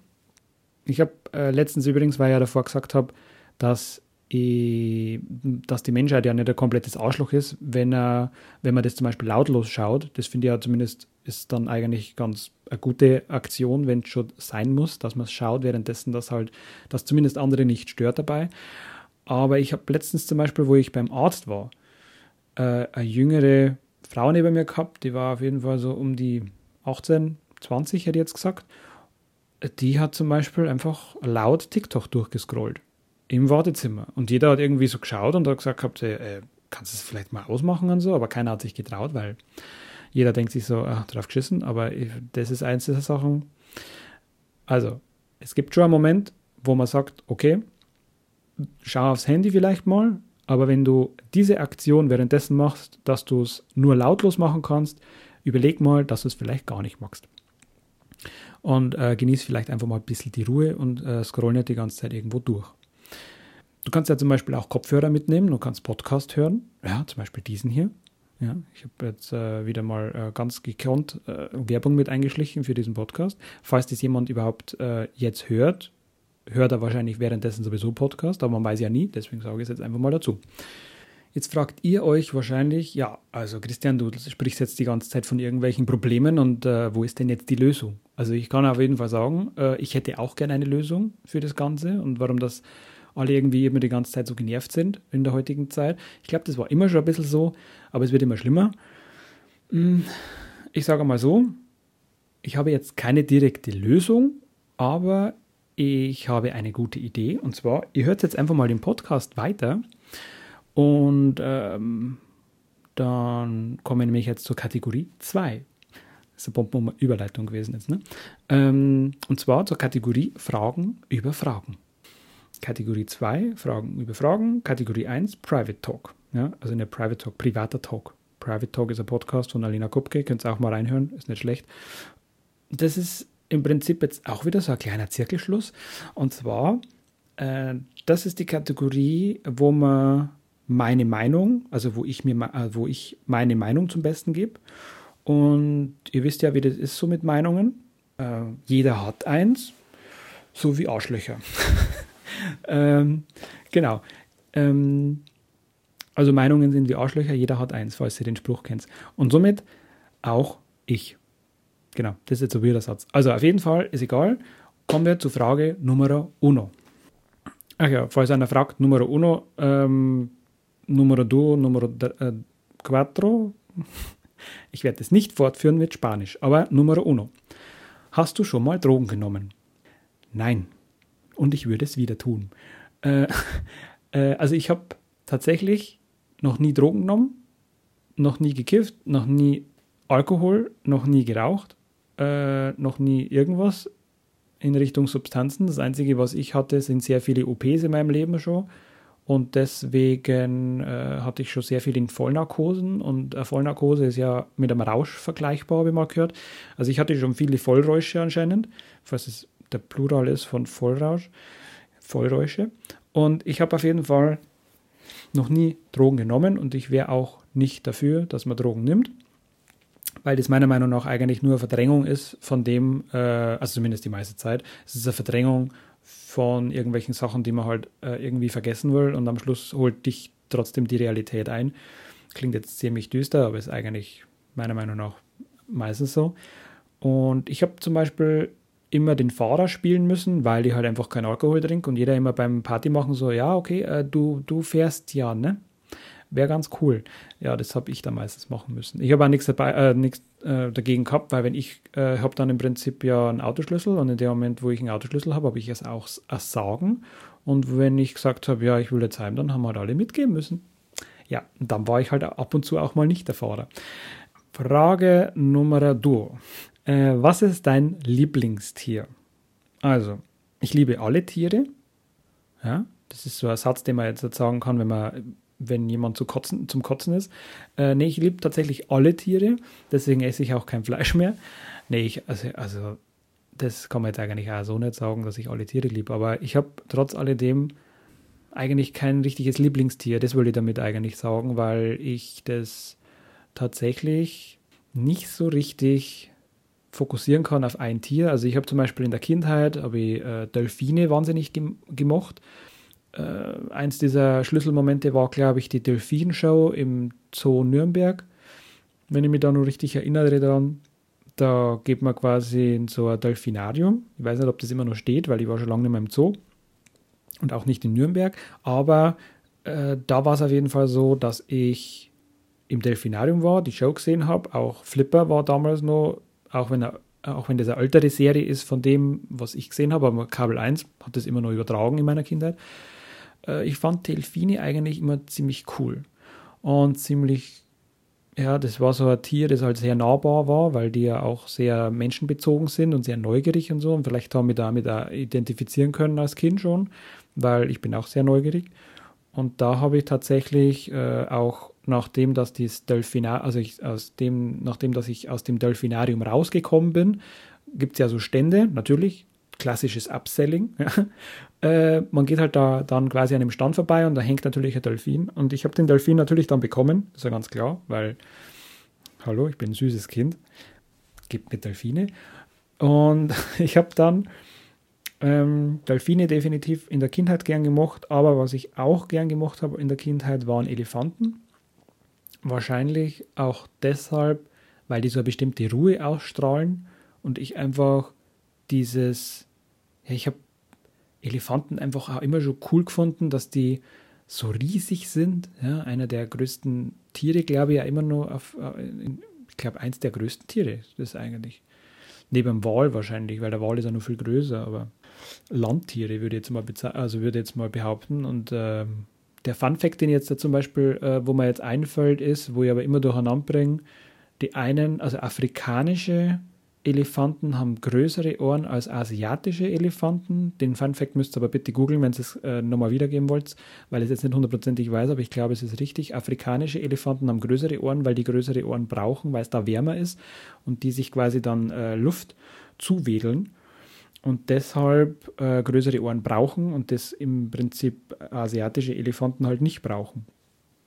Ich habe äh, letztens übrigens, weil ich ja davor gesagt habe, dass dass die Menschheit ja nicht ein komplettes Arschloch ist, wenn, er, wenn man das zum Beispiel lautlos schaut. Das finde ich ja zumindest ist dann eigentlich ganz eine gute Aktion, wenn es schon sein muss, dass man es schaut, währenddessen das halt, dass zumindest andere nicht stört dabei. Aber ich habe letztens zum Beispiel, wo ich beim Arzt war, äh, eine jüngere Frau neben mir gehabt, die war auf jeden Fall so um die 18, 20, hätte ich jetzt gesagt. Die hat zum Beispiel einfach laut TikTok durchgescrollt im Wartezimmer. Und jeder hat irgendwie so geschaut und hat gesagt gehabt, äh, kannst du es vielleicht mal ausmachen und so, aber keiner hat sich getraut, weil jeder denkt sich so, ach, drauf geschissen, aber das ist eins dieser Sachen. Also, es gibt schon einen Moment, wo man sagt, okay, schau aufs Handy vielleicht mal, aber wenn du diese Aktion währenddessen machst, dass du es nur lautlos machen kannst, überleg mal, dass du es vielleicht gar nicht magst. Und äh, genieß vielleicht einfach mal ein bisschen die Ruhe und äh, scroll nicht die ganze Zeit irgendwo durch. Du kannst ja zum Beispiel auch Kopfhörer mitnehmen, du kannst Podcast hören, ja, zum Beispiel diesen hier. Ja, ich habe jetzt äh, wieder mal äh, ganz gekonnt äh, Werbung mit eingeschlichen für diesen Podcast. Falls das jemand überhaupt äh, jetzt hört, hört er wahrscheinlich währenddessen sowieso Podcast, aber man weiß ja nie, deswegen sage ich es jetzt einfach mal dazu. Jetzt fragt ihr euch wahrscheinlich, ja, also Christian, du sprichst jetzt die ganze Zeit von irgendwelchen Problemen und äh, wo ist denn jetzt die Lösung? Also ich kann auf jeden Fall sagen, äh, ich hätte auch gerne eine Lösung für das Ganze und warum das alle irgendwie immer die ganze Zeit so genervt sind in der heutigen Zeit. Ich glaube, das war immer schon ein bisschen so, aber es wird immer schlimmer. Hm, ich sage mal so, ich habe jetzt keine direkte Lösung, aber ich habe eine gute Idee. Und zwar, ihr hört jetzt einfach mal den Podcast weiter. Und ähm, dann kommen wir nämlich jetzt zur Kategorie 2. Das ist eine Überleitung gewesen jetzt. Ne? Ähm, und zwar zur Kategorie Fragen über Fragen. Kategorie 2, Fragen über Fragen. Kategorie 1, Private Talk. Ja, also eine Private Talk, privater Talk. Private Talk ist ein Podcast von Alina Kupke, könnt ihr auch mal reinhören, ist nicht schlecht. Das ist im Prinzip jetzt auch wieder so ein kleiner Zirkelschluss. Und zwar, äh, das ist die Kategorie, wo man meine Meinung, also wo ich mir, äh, wo ich meine Meinung zum Besten gebe. Und ihr wisst ja, wie das ist so mit Meinungen. Äh, jeder hat eins, so wie Arschlöcher. ähm, genau. Ähm, also Meinungen sind wie Arschlöcher, jeder hat eins, falls ihr den Spruch kennt. Und somit auch ich. Genau, das ist jetzt so wie der Satz. Also auf jeden Fall ist egal. Kommen wir zur Frage Nummer uno. Ach ja, falls einer fragt, Nummer uno, ähm, Numero due, Numero äh, cuatro. Ich werde es nicht fortführen mit Spanisch, aber Numero uno. Hast du schon mal Drogen genommen? Nein. Und ich würde es wieder tun. Äh, äh, also ich habe tatsächlich noch nie Drogen genommen, noch nie gekifft, noch nie Alkohol, noch nie geraucht äh, noch nie irgendwas in Richtung Substanzen. Das Einzige, was ich hatte, sind sehr viele OPs in meinem Leben schon. Und deswegen äh, hatte ich schon sehr viel in Vollnarkosen. Und äh, Vollnarkose ist ja mit einem Rausch vergleichbar, habe ich mal gehört. Also ich hatte schon viele Vollräusche anscheinend, falls es der Plural ist von Vollrausch, Vollräusche. Und ich habe auf jeden Fall noch nie Drogen genommen und ich wäre auch nicht dafür, dass man Drogen nimmt weil das meiner Meinung nach eigentlich nur eine Verdrängung ist von dem, äh, also zumindest die meiste Zeit, es ist eine Verdrängung von irgendwelchen Sachen, die man halt äh, irgendwie vergessen will und am Schluss holt dich trotzdem die Realität ein. Klingt jetzt ziemlich düster, aber ist eigentlich meiner Meinung nach meistens so. Und ich habe zum Beispiel immer den Fahrer spielen müssen, weil ich halt einfach keinen Alkohol trinke und jeder immer beim Party machen so, ja, okay, äh, du, du fährst ja, ne? Wäre ganz cool. Ja, das habe ich dann meistens machen müssen. Ich habe auch nichts dabei, äh, nichts äh, dagegen gehabt, weil wenn ich äh, habe dann im Prinzip ja einen Autoschlüssel und in dem Moment, wo ich einen Autoschlüssel habe, habe ich es auch als Sagen. Und wenn ich gesagt habe, ja, ich will jetzt heim, dann haben halt alle mitgehen müssen. Ja, dann war ich halt ab und zu auch mal nicht der Fahrer. Frage Nummer duo. Äh, was ist dein Lieblingstier? Also, ich liebe alle Tiere. Ja, das ist so ein Satz, den man jetzt sagen kann, wenn man wenn jemand zu kotzen, zum Kotzen ist. Äh, nee, ich liebe tatsächlich alle Tiere, deswegen esse ich auch kein Fleisch mehr. Nee, ich, also, also das kann man jetzt eigentlich auch so nicht sagen, dass ich alle Tiere liebe, aber ich habe trotz alledem eigentlich kein richtiges Lieblingstier, das würde ich damit eigentlich sagen, weil ich das tatsächlich nicht so richtig fokussieren kann auf ein Tier. Also ich habe zum Beispiel in der Kindheit habe ich, äh, Delfine wahnsinnig gemocht äh, eins dieser Schlüsselmomente war, glaube ich, die Delfinshow im Zoo Nürnberg. Wenn ich mich da noch richtig erinnere daran, da geht man quasi in so ein Delfinarium. Ich weiß nicht, ob das immer noch steht, weil ich war schon lange nicht mehr im Zoo und auch nicht in Nürnberg. Aber äh, da war es auf jeden Fall so, dass ich im Delfinarium war, die Show gesehen habe. Auch Flipper war damals noch, auch wenn auch wenn das eine ältere Serie ist von dem, was ich gesehen habe, aber Kabel 1 hat das immer noch übertragen in meiner Kindheit. äh, ich fand Delfine eigentlich immer ziemlich cool und ziemlich, ja, das war so ein Tier, das halt sehr nahbar war, weil die ja auch sehr menschenbezogen sind und sehr neugierig und so und vielleicht haben wir damit auch identifizieren können als Kind schon, weil ich bin auch sehr neugierig und da habe ich tatsächlich äh, auch nachdem, dass das Delfinar, also ich aus dem, nachdem, dass ich aus dem Delfinarium rausgekommen bin, gibt es ja so Stände, natürlich, klassisches Upselling. äh, man geht halt da dann quasi an dem Stand vorbei und da hängt natürlich ein Delfin. Und ich habe den Delfin natürlich dann bekommen, ist ja ganz klar, weil, hallo, ich bin ein süßes Kind, gibt mir Delfine. Und ich habe dann ähm, Delfine definitiv in der Kindheit gern gemocht, aber was ich auch gern gemocht habe in der Kindheit waren Elefanten. Wahrscheinlich auch deshalb, weil die so eine bestimmte Ruhe ausstrahlen und ich einfach dieses, ja, ich habe Elefanten einfach auch immer schon cool gefunden, dass die so riesig sind. Ja, einer der größten Tiere, glaube ich, ja immer nur auf, äh, ich glaube, eins der größten Tiere ist das eigentlich. Neben dem Wal wahrscheinlich, weil der Wal ist ja noch viel größer, aber Landtiere würde ich jetzt mal, also würde jetzt mal behaupten. Und ähm, der Fun Fact, den jetzt da zum Beispiel, äh, wo mir jetzt einfällt, ist, wo ich aber immer durcheinander bringe, die einen, also afrikanische Elefanten haben größere Ohren als asiatische Elefanten. Den Fun Fact müsst ihr aber bitte googeln, wenn ihr es äh, nochmal wiedergeben wollt, weil ich es jetzt nicht hundertprozentig weiß, aber ich glaube, es ist richtig. Afrikanische Elefanten haben größere Ohren, weil die größere Ohren brauchen, weil es da wärmer ist und die sich quasi dann äh, Luft zuwedeln und deshalb äh, größere Ohren brauchen und das im Prinzip asiatische Elefanten halt nicht brauchen.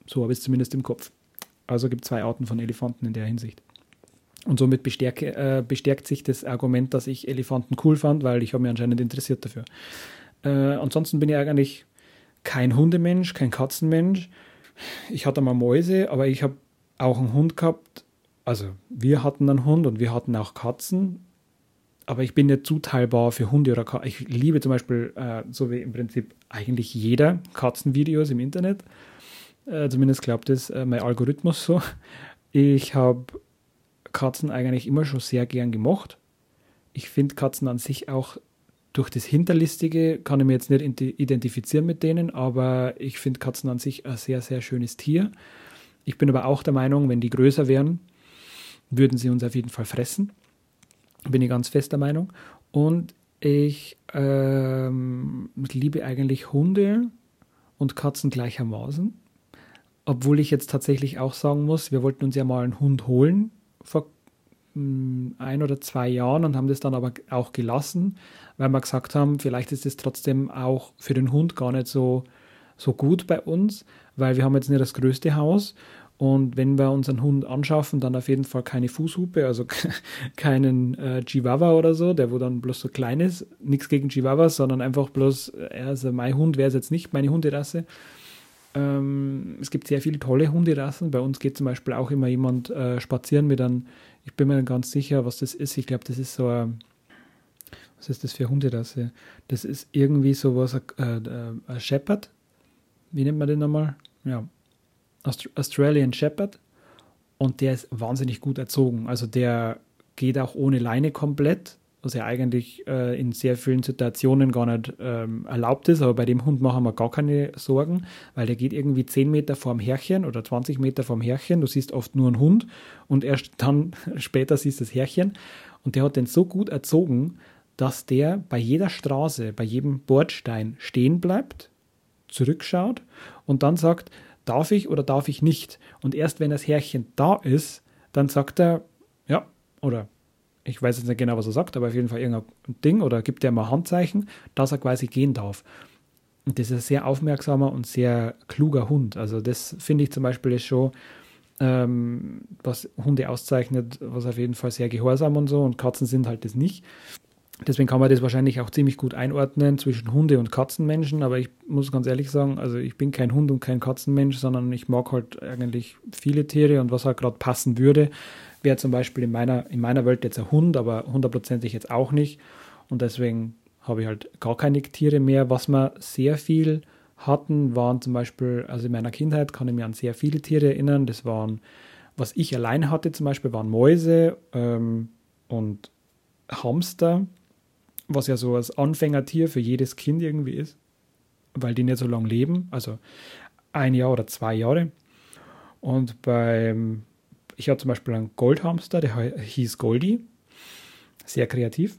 So habe ich es zumindest im Kopf. Also gibt es zwei Arten von Elefanten in der Hinsicht. Und somit bestärke, äh, bestärkt sich das Argument, dass ich Elefanten cool fand, weil ich habe mich anscheinend interessiert dafür. Äh, ansonsten bin ich eigentlich kein Hundemensch, kein Katzenmensch. Ich hatte mal Mäuse, aber ich habe auch einen Hund gehabt. Also wir hatten einen Hund und wir hatten auch Katzen. Aber ich bin nicht zuteilbar für Hunde oder Katzen. Ich liebe zum Beispiel, äh, so wie im Prinzip eigentlich jeder, Katzenvideos im Internet. Äh, zumindest glaubt es äh, mein Algorithmus so. Ich habe Katzen eigentlich immer schon sehr gern gemocht. Ich finde Katzen an sich auch durch das Hinterlistige kann ich mir jetzt nicht identifizieren mit denen, aber ich finde Katzen an sich ein sehr, sehr schönes Tier. Ich bin aber auch der Meinung, wenn die größer wären, würden sie uns auf jeden Fall fressen. Bin ich ganz fest der Meinung. Und ich ähm, liebe eigentlich Hunde und Katzen gleichermaßen. Obwohl ich jetzt tatsächlich auch sagen muss, wir wollten uns ja mal einen Hund holen vor hm, ein oder zwei Jahren und haben das dann aber auch gelassen, weil wir gesagt haben, vielleicht ist es trotzdem auch für den Hund gar nicht so, so gut bei uns, weil wir haben jetzt nicht das größte Haus und wenn wir unseren Hund anschaffen, dann auf jeden Fall keine Fußhupe, also keinen äh, Chihuahua oder so, der wo dann bloß so klein ist. Nichts gegen Chihuahuas, sondern einfach bloß, also mein Hund wäre es jetzt nicht, meine Hunderasse. Ähm, es gibt sehr viele tolle Hunderassen. Bei uns geht zum Beispiel auch immer jemand äh, spazieren mit einem, ich bin mir ganz sicher, was das ist. Ich glaube, das ist so ein, was ist das für eine Hunderasse? Das ist irgendwie sowas, äh, äh, ein Shepherd. Wie nennt man den nochmal? Ja, Aust Australian Shepherd. Und der ist wahnsinnig gut erzogen. Also der geht auch ohne Leine komplett was ja eigentlich äh, in sehr vielen Situationen gar nicht ähm, erlaubt ist, aber bei dem Hund machen wir gar keine Sorgen, weil der geht irgendwie 10 Meter vorm Herrchen oder 20 Meter vorm Herrchen, du siehst oft nur einen Hund und erst dann später siehst du das Herrchen und der hat den so gut erzogen, dass der bei jeder Straße, bei jedem Bordstein stehen bleibt, zurückschaut und dann sagt, darf ich oder darf ich nicht? Und erst wenn das Herrchen da ist, dann sagt er, ja, oder ich weiß jetzt nicht genau, was er sagt, aber auf jeden Fall irgendein Ding oder gibt er mal Handzeichen, dass er quasi gehen darf. Und das ist ein sehr aufmerksamer und sehr kluger Hund. Also das finde ich zum Beispiel ist schon, ähm, was Hunde auszeichnet, was auf jeden Fall sehr gehorsam und so und Katzen sind halt das nicht. Deswegen kann man das wahrscheinlich auch ziemlich gut einordnen zwischen Hunde- und Katzenmenschen, aber ich muss ganz ehrlich sagen, also ich bin kein Hund und kein Katzenmensch, sondern ich mag halt eigentlich viele Tiere und was halt gerade passen würde, wäre zum Beispiel in meiner, in meiner Welt jetzt ein Hund, aber hundertprozentig jetzt auch nicht. Und deswegen habe ich halt gar keine Tiere mehr. Was wir sehr viel hatten, waren zum Beispiel, also in meiner Kindheit kann ich mich an sehr viele Tiere erinnern. Das waren, was ich allein hatte zum Beispiel, waren Mäuse ähm, und Hamster, was ja so als Anfängertier für jedes Kind irgendwie ist. weil die nicht so lange leben, also ein Jahr oder zwei Jahre. Und beim, ich hatte zum Beispiel einen Goldhamster, der hieß Goldie, sehr kreativ,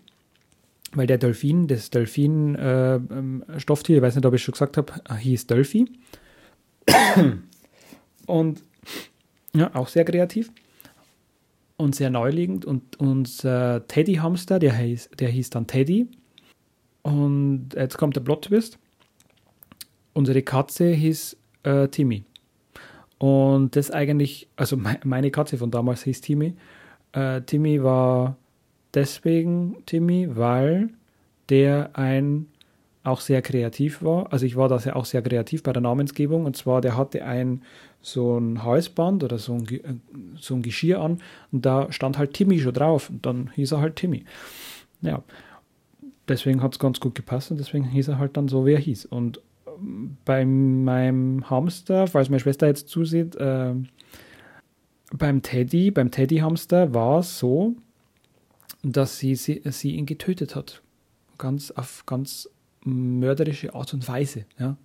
weil der Delfin, das Delfin-Stofftier, äh, ich weiß nicht, ob ich schon gesagt habe, hieß Delphi. Und ja, auch sehr kreativ und sehr neuliegend. Und unser Teddy-Hamster, der hieß, der hieß dann Teddy. Und jetzt kommt der Plot-Twist. Unsere Katze hieß äh, Timmy. Und das eigentlich, also meine Katze von damals hieß Timmy. Äh, Timmy war deswegen Timmy, weil der ein auch sehr kreativ war. Also ich war da auch sehr kreativ bei der Namensgebung. Und zwar, der hatte ein so ein Halsband oder so ein, äh, so ein Geschirr an und da stand halt Timmy schon drauf. Und dann hieß er halt Timmy. Ja, deswegen hat es ganz gut gepasst und deswegen hieß er halt dann so, wie er hieß. Und ähm, bei meinem Hamster, falls meine Schwester jetzt zusieht, äh, beim Teddy, beim Teddy-Hamster war es so, dass sie, sie, sie ihn getötet hat. Ganz auf ganz mörderische Art und Weise. Ja.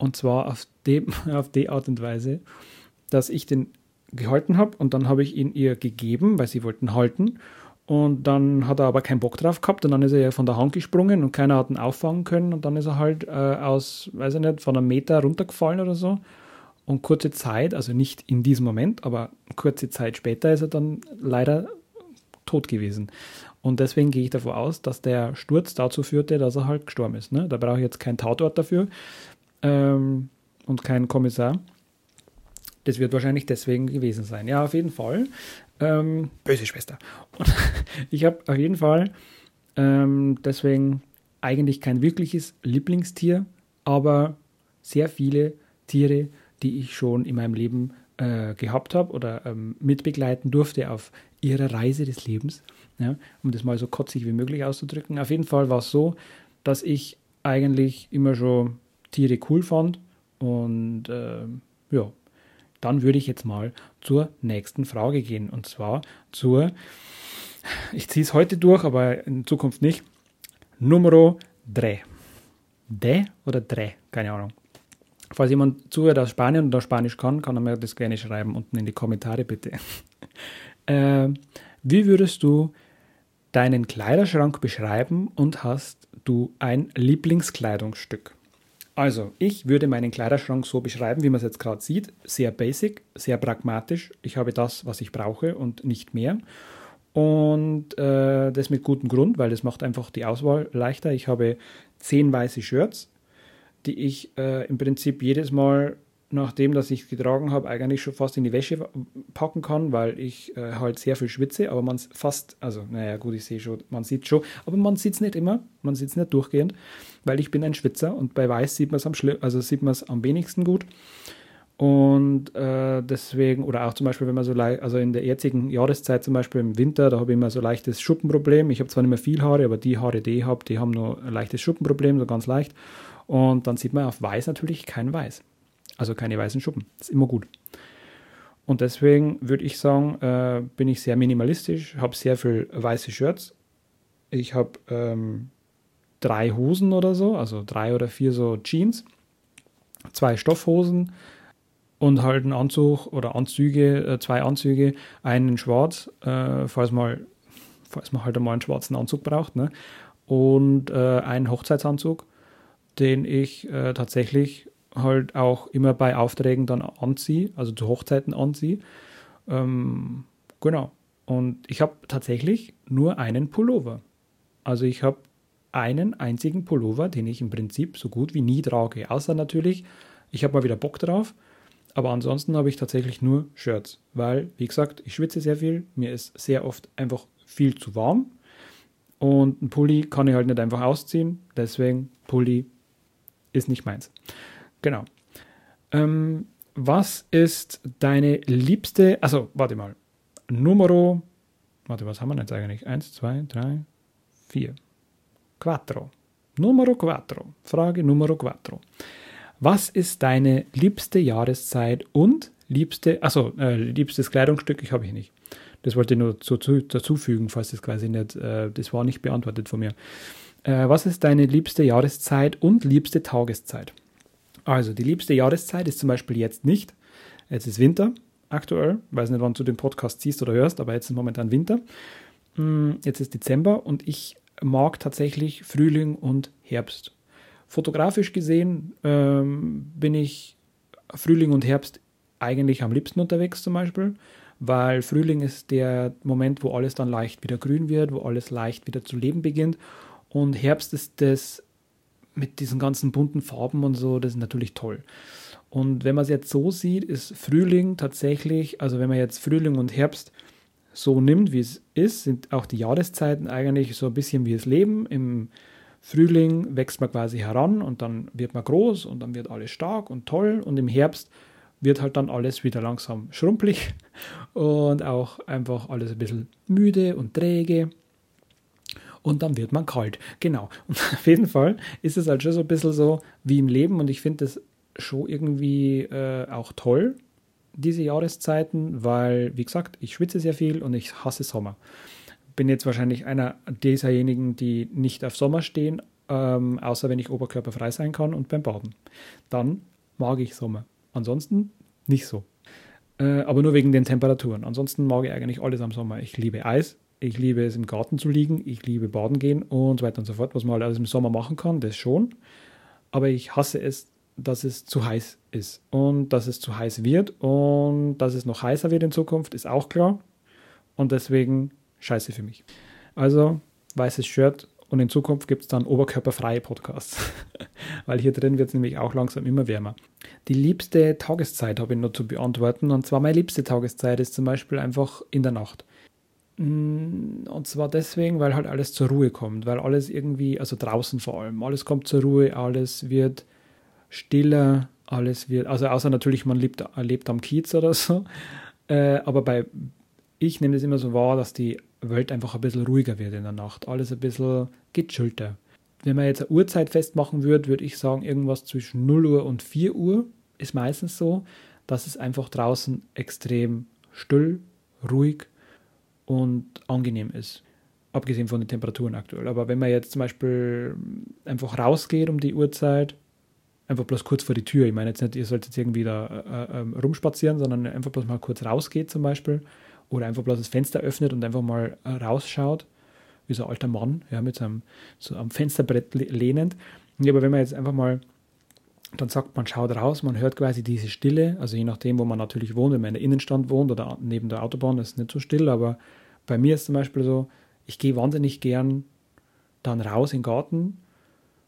Und zwar auf, dem, auf die Art und Weise, dass ich den gehalten habe und dann habe ich ihn ihr gegeben, weil sie wollten halten. Und dann hat er aber keinen Bock drauf gehabt und dann ist er ja von der Hand gesprungen und keiner hat ihn auffangen können und dann ist er halt äh, aus, weiß ich nicht, von einem Meter runtergefallen oder so. Und kurze Zeit, also nicht in diesem Moment, aber kurze Zeit später ist er dann leider tot gewesen. Und deswegen gehe ich davon aus, dass der Sturz dazu führte, dass er halt gestorben ist. Ne? Da brauche ich jetzt keinen Tatort dafür ähm, und keinen Kommissar. Das wird wahrscheinlich deswegen gewesen sein. Ja, auf jeden Fall. Ähm, böse Schwester. Und ich habe auf jeden Fall ähm, deswegen eigentlich kein wirkliches Lieblingstier, aber sehr viele Tiere, die ich schon in meinem Leben äh, gehabt habe oder ähm, mitbegleiten durfte auf ihrer Reise des Lebens ja, um das mal so kotzig wie möglich auszudrücken. Auf jeden Fall war es so, dass ich eigentlich immer schon Tiere cool fand und äh, ja, dann würde ich jetzt mal zur nächsten Frage gehen und zwar zur, ich ziehe es heute durch, aber in Zukunft nicht, Numero 3. De oder Dre? Keine Ahnung. Falls jemand zuhört aus Spanien oder Spanisch kann, kann er mir das gerne schreiben, unten in die Kommentare bitte. äh, wie würdest du deinen Kleiderschrank beschreiben und hast du ein Lieblingskleidungsstück. Also, ich würde meinen Kleiderschrank so beschreiben, wie man es jetzt gerade sieht. Sehr basic, sehr pragmatisch. Ich habe das, was ich brauche und nicht mehr. Und äh, das mit gutem Grund, weil das macht einfach die Auswahl leichter. Ich habe zehn weiße Shirts, die ich äh, im Prinzip jedes Mal nachdem, dass ich es getragen habe, eigentlich schon fast in die Wäsche packen kann, weil ich äh, halt sehr viel schwitze, aber man fast, also naja gut, ich sehe schon, man sieht schon, aber man sieht es nicht immer, man sieht es nicht durchgehend, weil ich bin ein Schwitzer und bei Weiß sieht man es am also am wenigsten gut. Und äh, deswegen, oder auch zum Beispiel, wenn man so leicht, also in der jetzigen Jahreszeit zum Beispiel im Winter, da habe ich immer so leichtes Schuppenproblem. Ich habe zwar nicht mehr viel Haare, aber die Haare, die ich habe, die haben nur ein leichtes Schuppenproblem, so ganz leicht. Und dann sieht man auf Weiß natürlich kein Weiß. Also keine weißen Schuppen. Das ist immer gut. Und deswegen würde ich sagen, äh, bin ich sehr minimalistisch, habe sehr viel weiße Shirts. Ich habe ähm, drei Hosen oder so, also drei oder vier so Jeans, zwei Stoffhosen und halt einen Anzug oder Anzüge, äh, zwei Anzüge, einen in schwarz, äh, falls, mal, falls man halt einmal einen schwarzen Anzug braucht, ne? und äh, einen Hochzeitsanzug, den ich äh, tatsächlich halt auch immer bei Aufträgen dann anziehe, also zu Hochzeiten anziehe. Ähm, genau. Und ich habe tatsächlich nur einen Pullover. Also ich habe einen einzigen Pullover, den ich im Prinzip so gut wie nie trage. Außer natürlich, ich habe mal wieder Bock drauf. Aber ansonsten habe ich tatsächlich nur Shirts, weil, wie gesagt, ich schwitze sehr viel. Mir ist sehr oft einfach viel zu warm. Und ein Pulli kann ich halt nicht einfach ausziehen. Deswegen, Pulli ist nicht meins. Genau. Ähm, was ist deine liebste, also warte mal, Numero, warte, was haben wir jetzt eigentlich? Eins, zwei, drei, vier. Quattro. Numero quattro. Frage Numero quattro. Was ist deine liebste Jahreszeit und liebste, also äh, liebstes Kleidungsstück, ich habe ich nicht. Das wollte ich nur dazu, dazu fügen, falls das quasi nicht, äh, das war nicht beantwortet von mir. Äh, was ist deine liebste Jahreszeit und liebste Tageszeit? Also, die liebste Jahreszeit ist zum Beispiel jetzt nicht. Jetzt ist Winter aktuell. Weiß nicht, wann du den Podcast siehst oder hörst, aber jetzt ist momentan Winter. Hm, jetzt ist Dezember und ich mag tatsächlich Frühling und Herbst. Fotografisch gesehen ähm, bin ich Frühling und Herbst eigentlich am liebsten unterwegs zum Beispiel, weil Frühling ist der Moment, wo alles dann leicht wieder grün wird, wo alles leicht wieder zu leben beginnt und Herbst ist das mit diesen ganzen bunten Farben und so, das ist natürlich toll. Und wenn man es jetzt so sieht, ist Frühling tatsächlich, also wenn man jetzt Frühling und Herbst so nimmt, wie es ist, sind auch die Jahreszeiten eigentlich so ein bisschen wie das Leben. Im Frühling wächst man quasi heran und dann wird man groß und dann wird alles stark und toll und im Herbst wird halt dann alles wieder langsam schrumpelig und auch einfach alles ein bisschen müde und träge und dann wird man kalt. Genau. Und auf jeden Fall ist es halt schon so ein bisschen so wie im Leben und ich finde das schon irgendwie äh, auch toll, diese Jahreszeiten, weil, wie gesagt, ich schwitze sehr viel und ich hasse Sommer. Bin jetzt wahrscheinlich einer dieserjenigen, die nicht auf Sommer stehen, ähm, außer wenn ich oberkörperfrei sein kann und beim Baden. Dann mag ich Sommer. Ansonsten nicht so. Äh, aber nur wegen den Temperaturen. Ansonsten mag ich eigentlich alles am Sommer. Ich liebe Eis, ich liebe es im Garten zu liegen, ich liebe baden gehen und so weiter und so fort, was man halt alles im Sommer machen kann, das schon. Aber ich hasse es, dass es zu heiß ist und dass es zu heiß wird und dass es noch heißer wird in Zukunft, ist auch klar. Und deswegen scheiße für mich. Also weißes Shirt und in Zukunft gibt es dann oberkörperfreie Podcasts, weil hier drin wird es nämlich auch langsam immer wärmer. Die liebste Tageszeit habe ich noch zu beantworten und zwar meine liebste Tageszeit ist zum Beispiel einfach in der Nacht. Mm, und zwar deswegen, weil halt alles zur Ruhe kommt, weil alles irgendwie, also draußen vor allem, alles kommt zur Ruhe, alles wird stiller, alles wird, also außer natürlich, man lebt, lebt am Kiez oder so. Äh, aber bei, ich nehme das immer so wahr, dass die Welt einfach ein bisschen ruhiger wird in der Nacht. Alles ein bisschen gechillter. Wenn man jetzt eine Uhrzeit festmachen würde, würde ich sagen, irgendwas zwischen 0 Uhr und 4 Uhr ist meistens so, dass es einfach draußen extrem still, ruhig und angenehm ist. Abgesehen von den Temperaturen aktuell. Aber wenn man jetzt zum Beispiel einfach rausgeht um die Uhrzeit, einfach bloß kurz vor die Tür. Ich meine jetzt nicht, ihr sollt jetzt irgendwie da äh, äh, rumspazieren, sondern einfach bloß mal kurz rausgeht zum Beispiel oder einfach bloß das Fenster öffnet und einfach mal äh, rausschaut, wie so ein alter Mann, ja, mit so einem, so am Fensterbrett lehnend. Ja, aber wenn man jetzt einfach mal dann sagt man, schaut raus, man hört quasi diese Stille, also je nachdem, wo man natürlich wohnt, wenn man in der Innenstadt wohnt oder neben der Autobahn, ist nicht so still, aber bei mir ist zum Beispiel so, ich gehe wahnsinnig gern dann raus in den Garten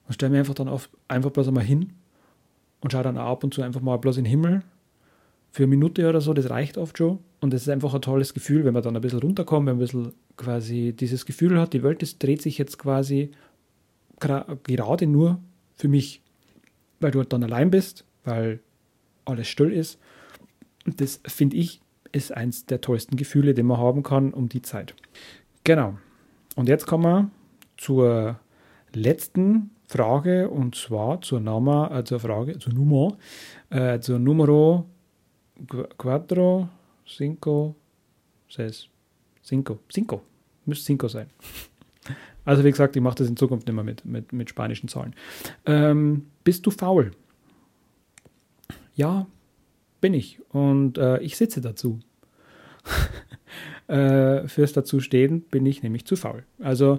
und stelle mir einfach dann oft einfach bloß einmal hin und schaue dann ab und zu einfach mal bloß in den Himmel für eine Minute oder so, das reicht oft schon. Und das ist einfach ein tolles Gefühl, wenn man dann ein bisschen runterkommt, wenn man ein bisschen quasi dieses Gefühl hat, die Welt ist, dreht sich jetzt quasi gerade nur für mich, weil du dann allein bist, weil alles still ist. Und das finde ich ist eins der tollsten Gefühle, die man haben kann um die Zeit. Genau. Und jetzt kommen wir zur letzten Frage und zwar zur Nummer, äh, zur Frage, zur Nummer, äh, zur Numero Quattro, Cinco, Seis, Cinco, Cinco, müsste Cinco sein. Also wie gesagt, ich mache das in Zukunft immer mit, mit, mit spanischen Zahlen. Ähm, bist du faul? Ja, bin ich. Und äh, ich sitze dazu. äh, fürs Dazustehen bin ich nämlich zu faul. Also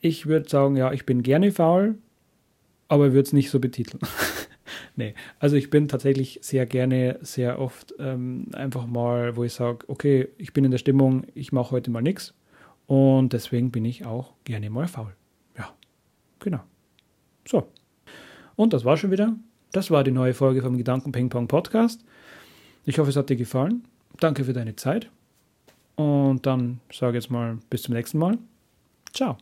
ich würde sagen, ja, ich bin gerne faul, aber würde es nicht so betiteln. nee, also ich bin tatsächlich sehr gerne, sehr oft ähm, einfach mal, wo ich sage, okay, ich bin in der Stimmung, ich mache heute mal nichts und deswegen bin ich auch gerne mal faul. Ja, genau. So. Und das war schon wieder. Das war die neue Folge vom Gedanken Ping Pong Podcast. Ich hoffe, es hat dir gefallen. Danke für deine Zeit. Und dann sage jetzt mal bis zum nächsten Mal. Ciao.